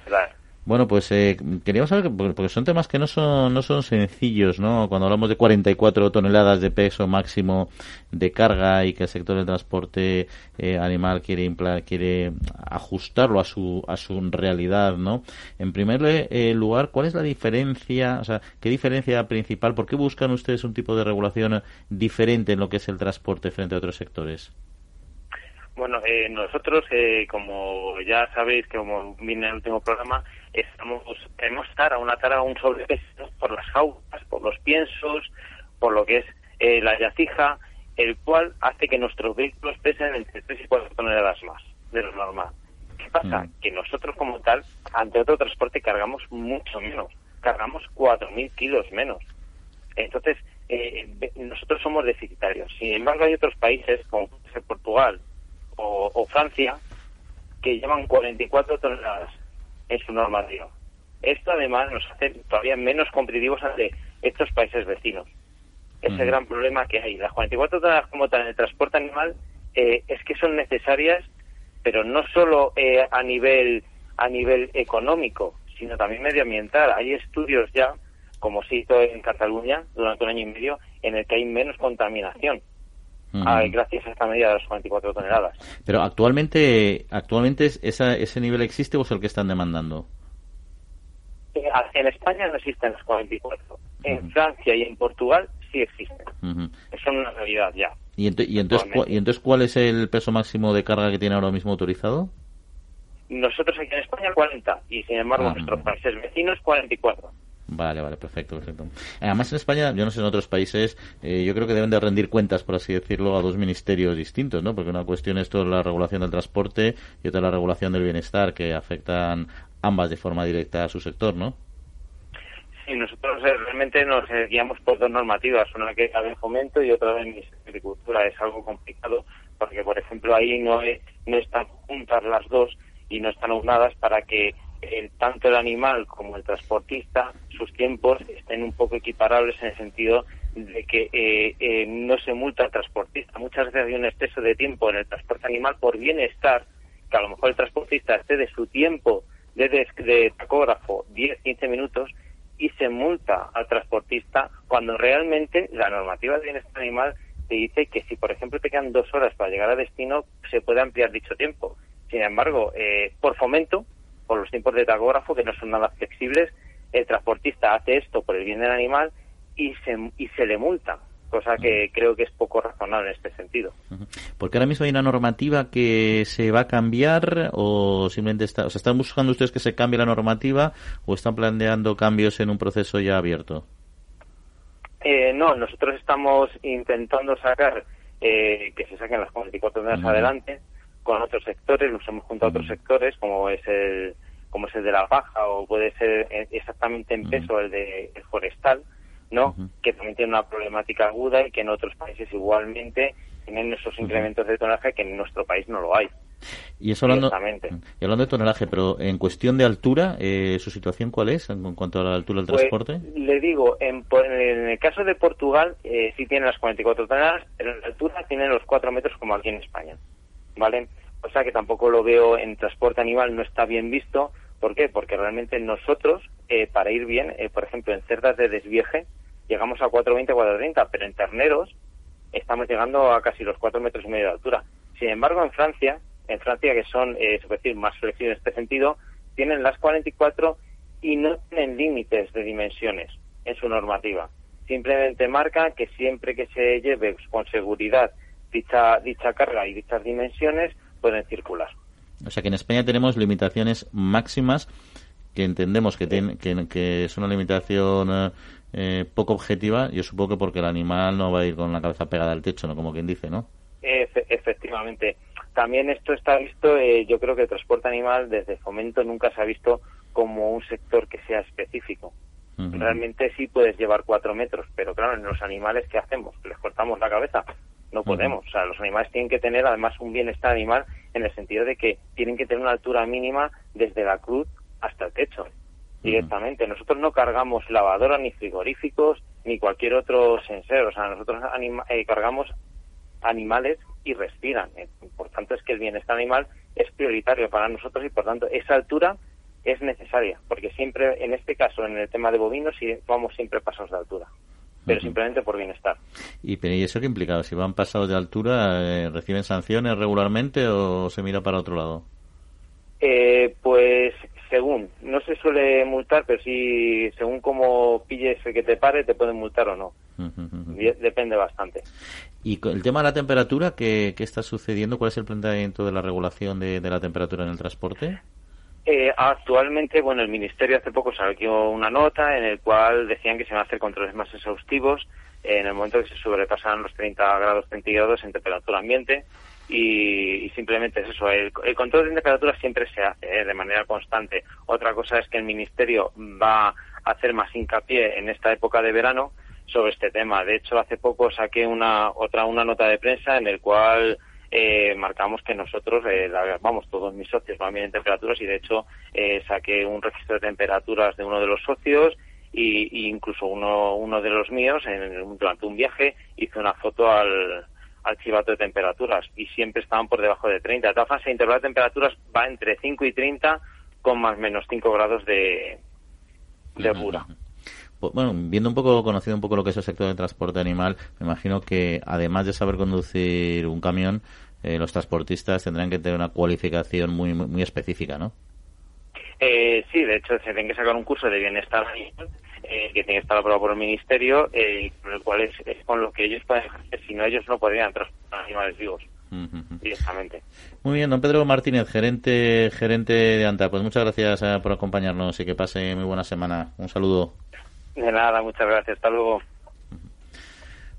Bueno, pues eh, queríamos saber, porque son temas que no son, no son sencillos, ¿no? Cuando hablamos de 44 toneladas de peso máximo de carga y que el sector del transporte eh, animal quiere quiere ajustarlo a su, a su realidad, ¿no? En primer eh, lugar, ¿cuál es la diferencia, o sea, qué diferencia principal, por qué buscan ustedes un tipo de regulación diferente en lo que es el transporte frente a otros sectores? Bueno, eh, nosotros, eh, como ya sabéis, como viene el último programa, estamos queremos estar a una tara un sobrepeso por las jaulas, por los piensos, por lo que es eh, la yacija. el cual hace que nuestros vehículos pesen entre 3 y 4 toneladas más de lo normal. ¿Qué pasa? Mm. Que nosotros como tal, ante otro transporte, cargamos mucho menos. Cargamos 4.000 kilos menos. Entonces, eh, nosotros somos deficitarios. Sin embargo, hay otros países, como Portugal o, Francia, que llevan 44 toneladas en su normativa. Esto además nos hace todavía menos competitivos ante estos países vecinos. Ese el gran problema que hay. Las 44 toneladas como tal en el transporte animal eh, es que son necesarias, pero no solo eh, a nivel a nivel económico, sino también medioambiental. Hay estudios ya, como se hizo en Cataluña durante un año y medio, en el que hay menos contaminación. Gracias a esta medida de las 44 toneladas. Pero actualmente, actualmente ese nivel existe o es el que están demandando? Eh, en España no existen las 44. En Francia y en Portugal sí existen. Es una realidad ya. ¿Y, entonces, ¿Y entonces cuál es el peso máximo de carga que tiene ahora mismo autorizado? Nosotros aquí en España 40 y sin embargo en nuestros países vecinos 44. Vale, vale, perfecto, perfecto. Además en España, yo no sé en otros países, eh, yo creo que deben de rendir cuentas, por así decirlo, a dos ministerios distintos, ¿no? Porque una cuestión es toda la regulación del transporte y otra la regulación del bienestar, que afectan ambas de forma directa a su sector, ¿no? Sí, nosotros eh, realmente nos guiamos por dos normativas, una que es la fomento y otra de agricultura. Es algo complicado porque, por ejemplo, ahí no, no están juntas las dos y no están aunadas para que el, tanto el animal como el transportista, sus tiempos estén un poco equiparables en el sentido de que eh, no se multa al transportista. Muchas veces hay un exceso de tiempo en el transporte animal por bienestar, que a lo mejor el transportista esté de su tiempo de, de tacógrafo 10-15 minutos y se multa al transportista cuando realmente la normativa de bienestar animal te dice que si, por ejemplo, te quedan dos horas para llegar a destino, se puede ampliar dicho tiempo. Sin embargo, eh, por fomento, por los tiempos de tacógrafo, que no son nada flexibles, el transportista hace esto por el bien del animal y se, y se le multa cosa que creo que es poco razonable en este sentido. Porque ahora mismo hay una normativa que se va a cambiar o simplemente está, o sea, están buscando ustedes que se cambie la normativa o están planteando cambios en un proceso ya abierto. Eh, no, nosotros estamos intentando sacar eh, que se saquen las 44 meses adelante con otros sectores, nos hemos juntado a otros sectores como es el como es el de la paja o puede ser exactamente en peso el de el forestal ¿no? Que también tiene una problemática aguda y que en otros países igualmente tienen esos incrementos de tonelaje que en nuestro país no lo hay. Y eso hablando, y hablando de tonelaje, pero en cuestión de altura, eh, ¿su situación cuál es en, cuanto a la altura del pues, transporte? Le digo, en, en, el caso de Portugal eh, sí tiene las 44 toneladas, pero en la altura tienen los 4 metros como aquí en España, ¿vale? O sea que tampoco lo veo en transporte animal, no está bien visto. ¿Por qué? Porque realmente nosotros, eh, para ir bien, eh, por ejemplo, en cerdas de desvieje, llegamos a 4,20, 4,30, pero en terneros estamos llegando a casi los 4 metros y medio de altura. Sin embargo, en Francia, en Francia, que son, eh, decir, más flexibles en este sentido, tienen las 44 y no tienen límites de dimensiones en su normativa. Simplemente marca que siempre que se lleve con seguridad dicha, dicha carga y dichas dimensiones, pueden circular. O sea que en España tenemos limitaciones máximas que entendemos que, tiene, que, que es una limitación eh, eh, poco objetiva, yo supongo que porque el animal no va a ir con la cabeza pegada al techo, ¿no? Como quien dice, ¿no? efectivamente. También esto está visto, eh, yo creo que el transporte animal desde fomento nunca se ha visto como un sector que sea específico. Realmente sí puedes llevar cuatro metros, pero claro, en los animales, ¿qué hacemos? ¿Les cortamos la cabeza? No podemos. O sea, los animales tienen que tener además un bienestar animal en el sentido de que tienen que tener una altura mínima desde la cruz hasta el techo directamente. Nosotros no cargamos lavadoras ni frigoríficos ni cualquier otro sensor. O sea, nosotros eh, cargamos animales y respiran. Eh, por tanto, es que el bienestar animal es prioritario para nosotros y, por tanto, esa altura es necesaria, porque siempre, en este caso, en el tema de bovinos, vamos siempre pasos de altura, pero simplemente por bienestar. ¿Y, ¿Y eso qué implica? Si van pasados de altura, eh, ¿reciben sanciones regularmente o se mira para otro lado? Eh, pues según, no se suele multar, pero sí, según cómo pilles que te pare, te pueden multar o no. Depende bastante. ¿Y el tema de la temperatura, qué, está sucediendo? ¿Cuál es el planteamiento de la regulación de, la temperatura en el transporte? Eh, actualmente, bueno, el Ministerio hace poco salió una nota en el cual decían que se van a hacer controles más exhaustivos en el momento que se sobrepasan los 30 grados centígrados en temperatura ambiente y, simplemente es eso. El, control de temperatura siempre se hace ¿eh? de manera constante. Otra cosa es que el Ministerio va a hacer más hincapié en esta época de verano sobre este tema. De hecho, hace poco saqué una otra una nota de prensa en el cual eh, marcamos que nosotros, eh, vamos, todos mis socios van bien en temperaturas y de hecho eh, saqué un registro de temperaturas de uno de los socios y, incluso uno, uno de los míos en, durante un viaje hice una foto al, al chivato de temperaturas y siempre estaban por debajo de 30. De todas formas, el intervalo de temperaturas va entre 5 y 30 con más o menos 5 grados de, de pura. Bueno, viendo un poco, conocido un poco lo que es el sector de transporte animal, me imagino que además de saber conducir un camión, eh, los transportistas tendrán que tener una cualificación muy, muy, específica, ¿no? Eh, sí, de hecho, se tienen que sacar un curso de bienestar animal eh, que tiene que estar aprobado por el Ministerio, eh, con el cual es, con lo que ellos pueden hacer. Si no, ellos no podrían transportar animales vivos. directamente. Muy bien, don Pedro Martínez, gerente gerente de ANTA. Pues muchas gracias por acompañarnos y que pase muy buena semana. Un saludo. De nada, muchas gracias. Hasta luego.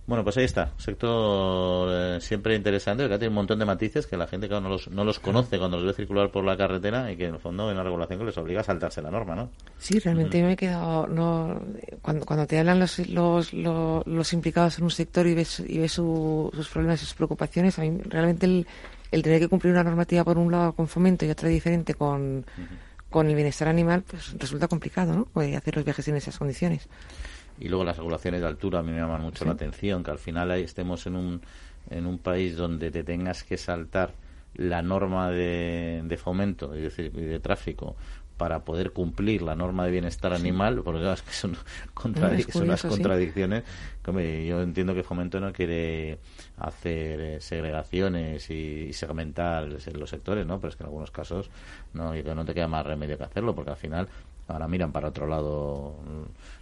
Bueno, pues ahí está. Sector eh, siempre interesante, que tiene un montón de matices que la gente no, los, no los conoce cuando los ve circular por la carretera y que en el fondo hay una regulación que les obliga a saltarse la norma, ¿no? Sí, realmente me he quedado. No, cuando, cuando te hablan los, los, los, implicados en un sector y ves, y ves sus problemas y sus preocupaciones, a mí realmente el, el tener que cumplir una normativa por un lado con fomento y otra diferente con con el bienestar animal, pues resulta complicado, ¿no? Puede hacer los viajes en esas condiciones. Y luego las regulaciones de altura a mí me llaman mucho la atención, que al final ahí estemos en un, en un país donde te tengas que saltar la norma de, de fomento, es decir, de tráfico, para poder cumplir la norma de bienestar animal, porque es que son, unas contradicciones. yo entiendo que Fomento no quiere hacer eh, segregaciones y, segmentar los sectores, ¿no? Pero es que en algunos casos no, no te queda más remedio que hacerlo, porque al final ahora miran para otro lado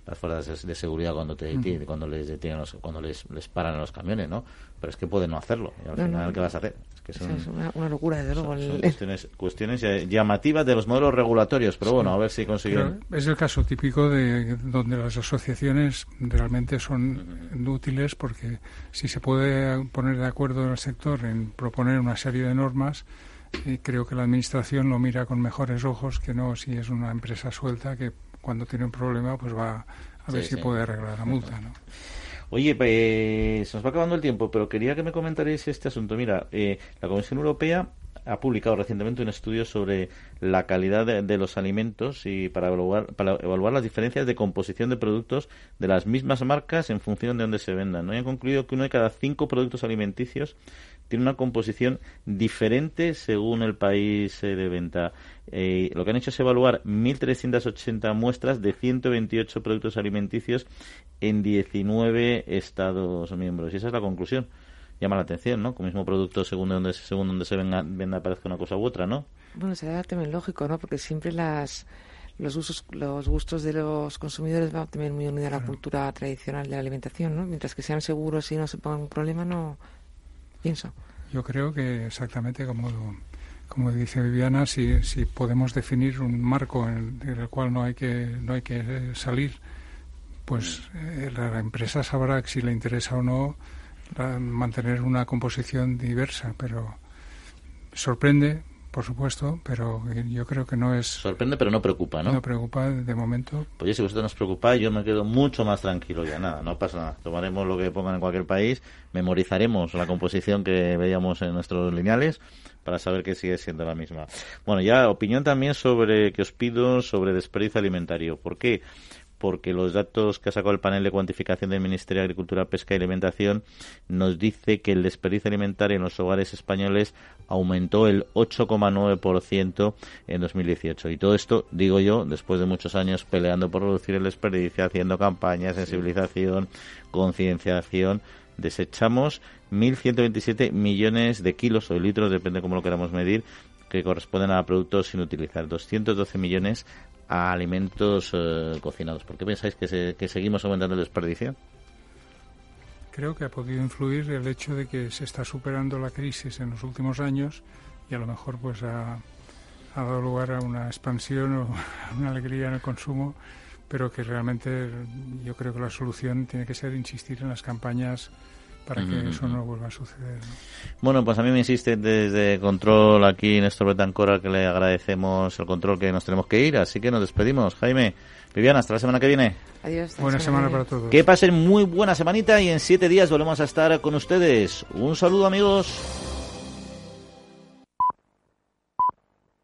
las fuerzas de seguridad cuando te detienen, cuando les detienen cuando les, les paran los camiones, ¿no? Pero es que pueden no hacerlo. Y al final, ¿qué vas a hacer? Es, una, locura, desde luego. cuestiones, llamativas de los modelos regulatorios, pero bueno, a ver si consiguen. Es el caso típico de donde las asociaciones realmente son útiles porque si se puede poner de acuerdo en el sector en proponer una serie de normas, eh, creo que la administración lo mira con mejores ojos que no si es una empresa suelta que cuando tiene un problema pues va a ver si puede arreglar la multa, ¿no? Oye, pues se nos va acabando el tiempo, pero quería que me comentarais este asunto. Mira, eh, la Comisión Europea ha publicado recientemente un estudio sobre la calidad de, los alimentos y para evaluar, para evaluar las diferencias de composición de productos de las mismas marcas en función de dónde se vendan. ¿no? Han concluido que uno de cada cinco productos alimenticios tiene una composición diferente según el país eh, de venta. Eh, lo que han hecho es evaluar 1.380 muestras de 128 productos alimenticios en 19 Estados miembros. Y esa es la conclusión. Llama la atención, ¿no? Con el mismo producto según donde, según donde se venga, venda parezca una cosa u otra, ¿no? Bueno, será también lógico, ¿no? Porque siempre las los usos, los gustos de los consumidores van también muy unidos a la cultura tradicional de la alimentación, ¿no? Mientras que sean seguros y no se pongan un problema, no, pienso. Yo creo que exactamente como, como dice Viviana, si, si podemos definir un marco en, el cual no hay que, no hay que salir, pues eh, la, empresa sabrá si le interesa o no mantener una composición diversa, pero sorprende por supuesto, pero yo creo que no es... Sorprende, pero no preocupa, ¿no? No preocupa de momento. Pues si vosotros nos preocupáis, yo me quedo mucho más tranquilo ya, nada, no pasa nada. Tomaremos lo que pongan en cualquier país, memorizaremos la composición que veíamos en nuestros lineales para saber que sigue siendo la misma. Bueno, ya opinión también sobre, que os pido sobre desperdicio alimentario. ¿Por qué? Porque los datos que ha sacado el panel de cuantificación del Ministerio de Agricultura, Pesca y Alimentación nos dice que el desperdicio alimentario en los hogares españoles aumentó el 8,9% en 2018. Y todo esto, digo yo, después de muchos años peleando por reducir el desperdicio, haciendo campañas, sensibilización, concienciación, desechamos 1.127 millones de kilos o litros, depende cómo lo queramos medir, que corresponden a productos sin utilizar. 212 millones a alimentos eh, cocinados. ¿Por qué pensáis que, que seguimos aumentando el desperdicio? Creo que ha podido influir el hecho de que se está superando la crisis en los últimos años y a lo mejor pues ha, ha dado lugar a una expansión o una alegría en el consumo, pero que realmente yo creo que la solución tiene que ser insistir en las campañas para que eso no vuelva a suceder. Bueno, pues a mí me insiste desde Control aquí Néstor Betancora que le agradecemos el control que nos tenemos que ir, así que nos despedimos. Jaime, Viviana, hasta la semana que viene. Adiós. Buena semana para todos. Que pasen muy buena semanita y en siete días volvemos a estar con ustedes. Un saludo amigos.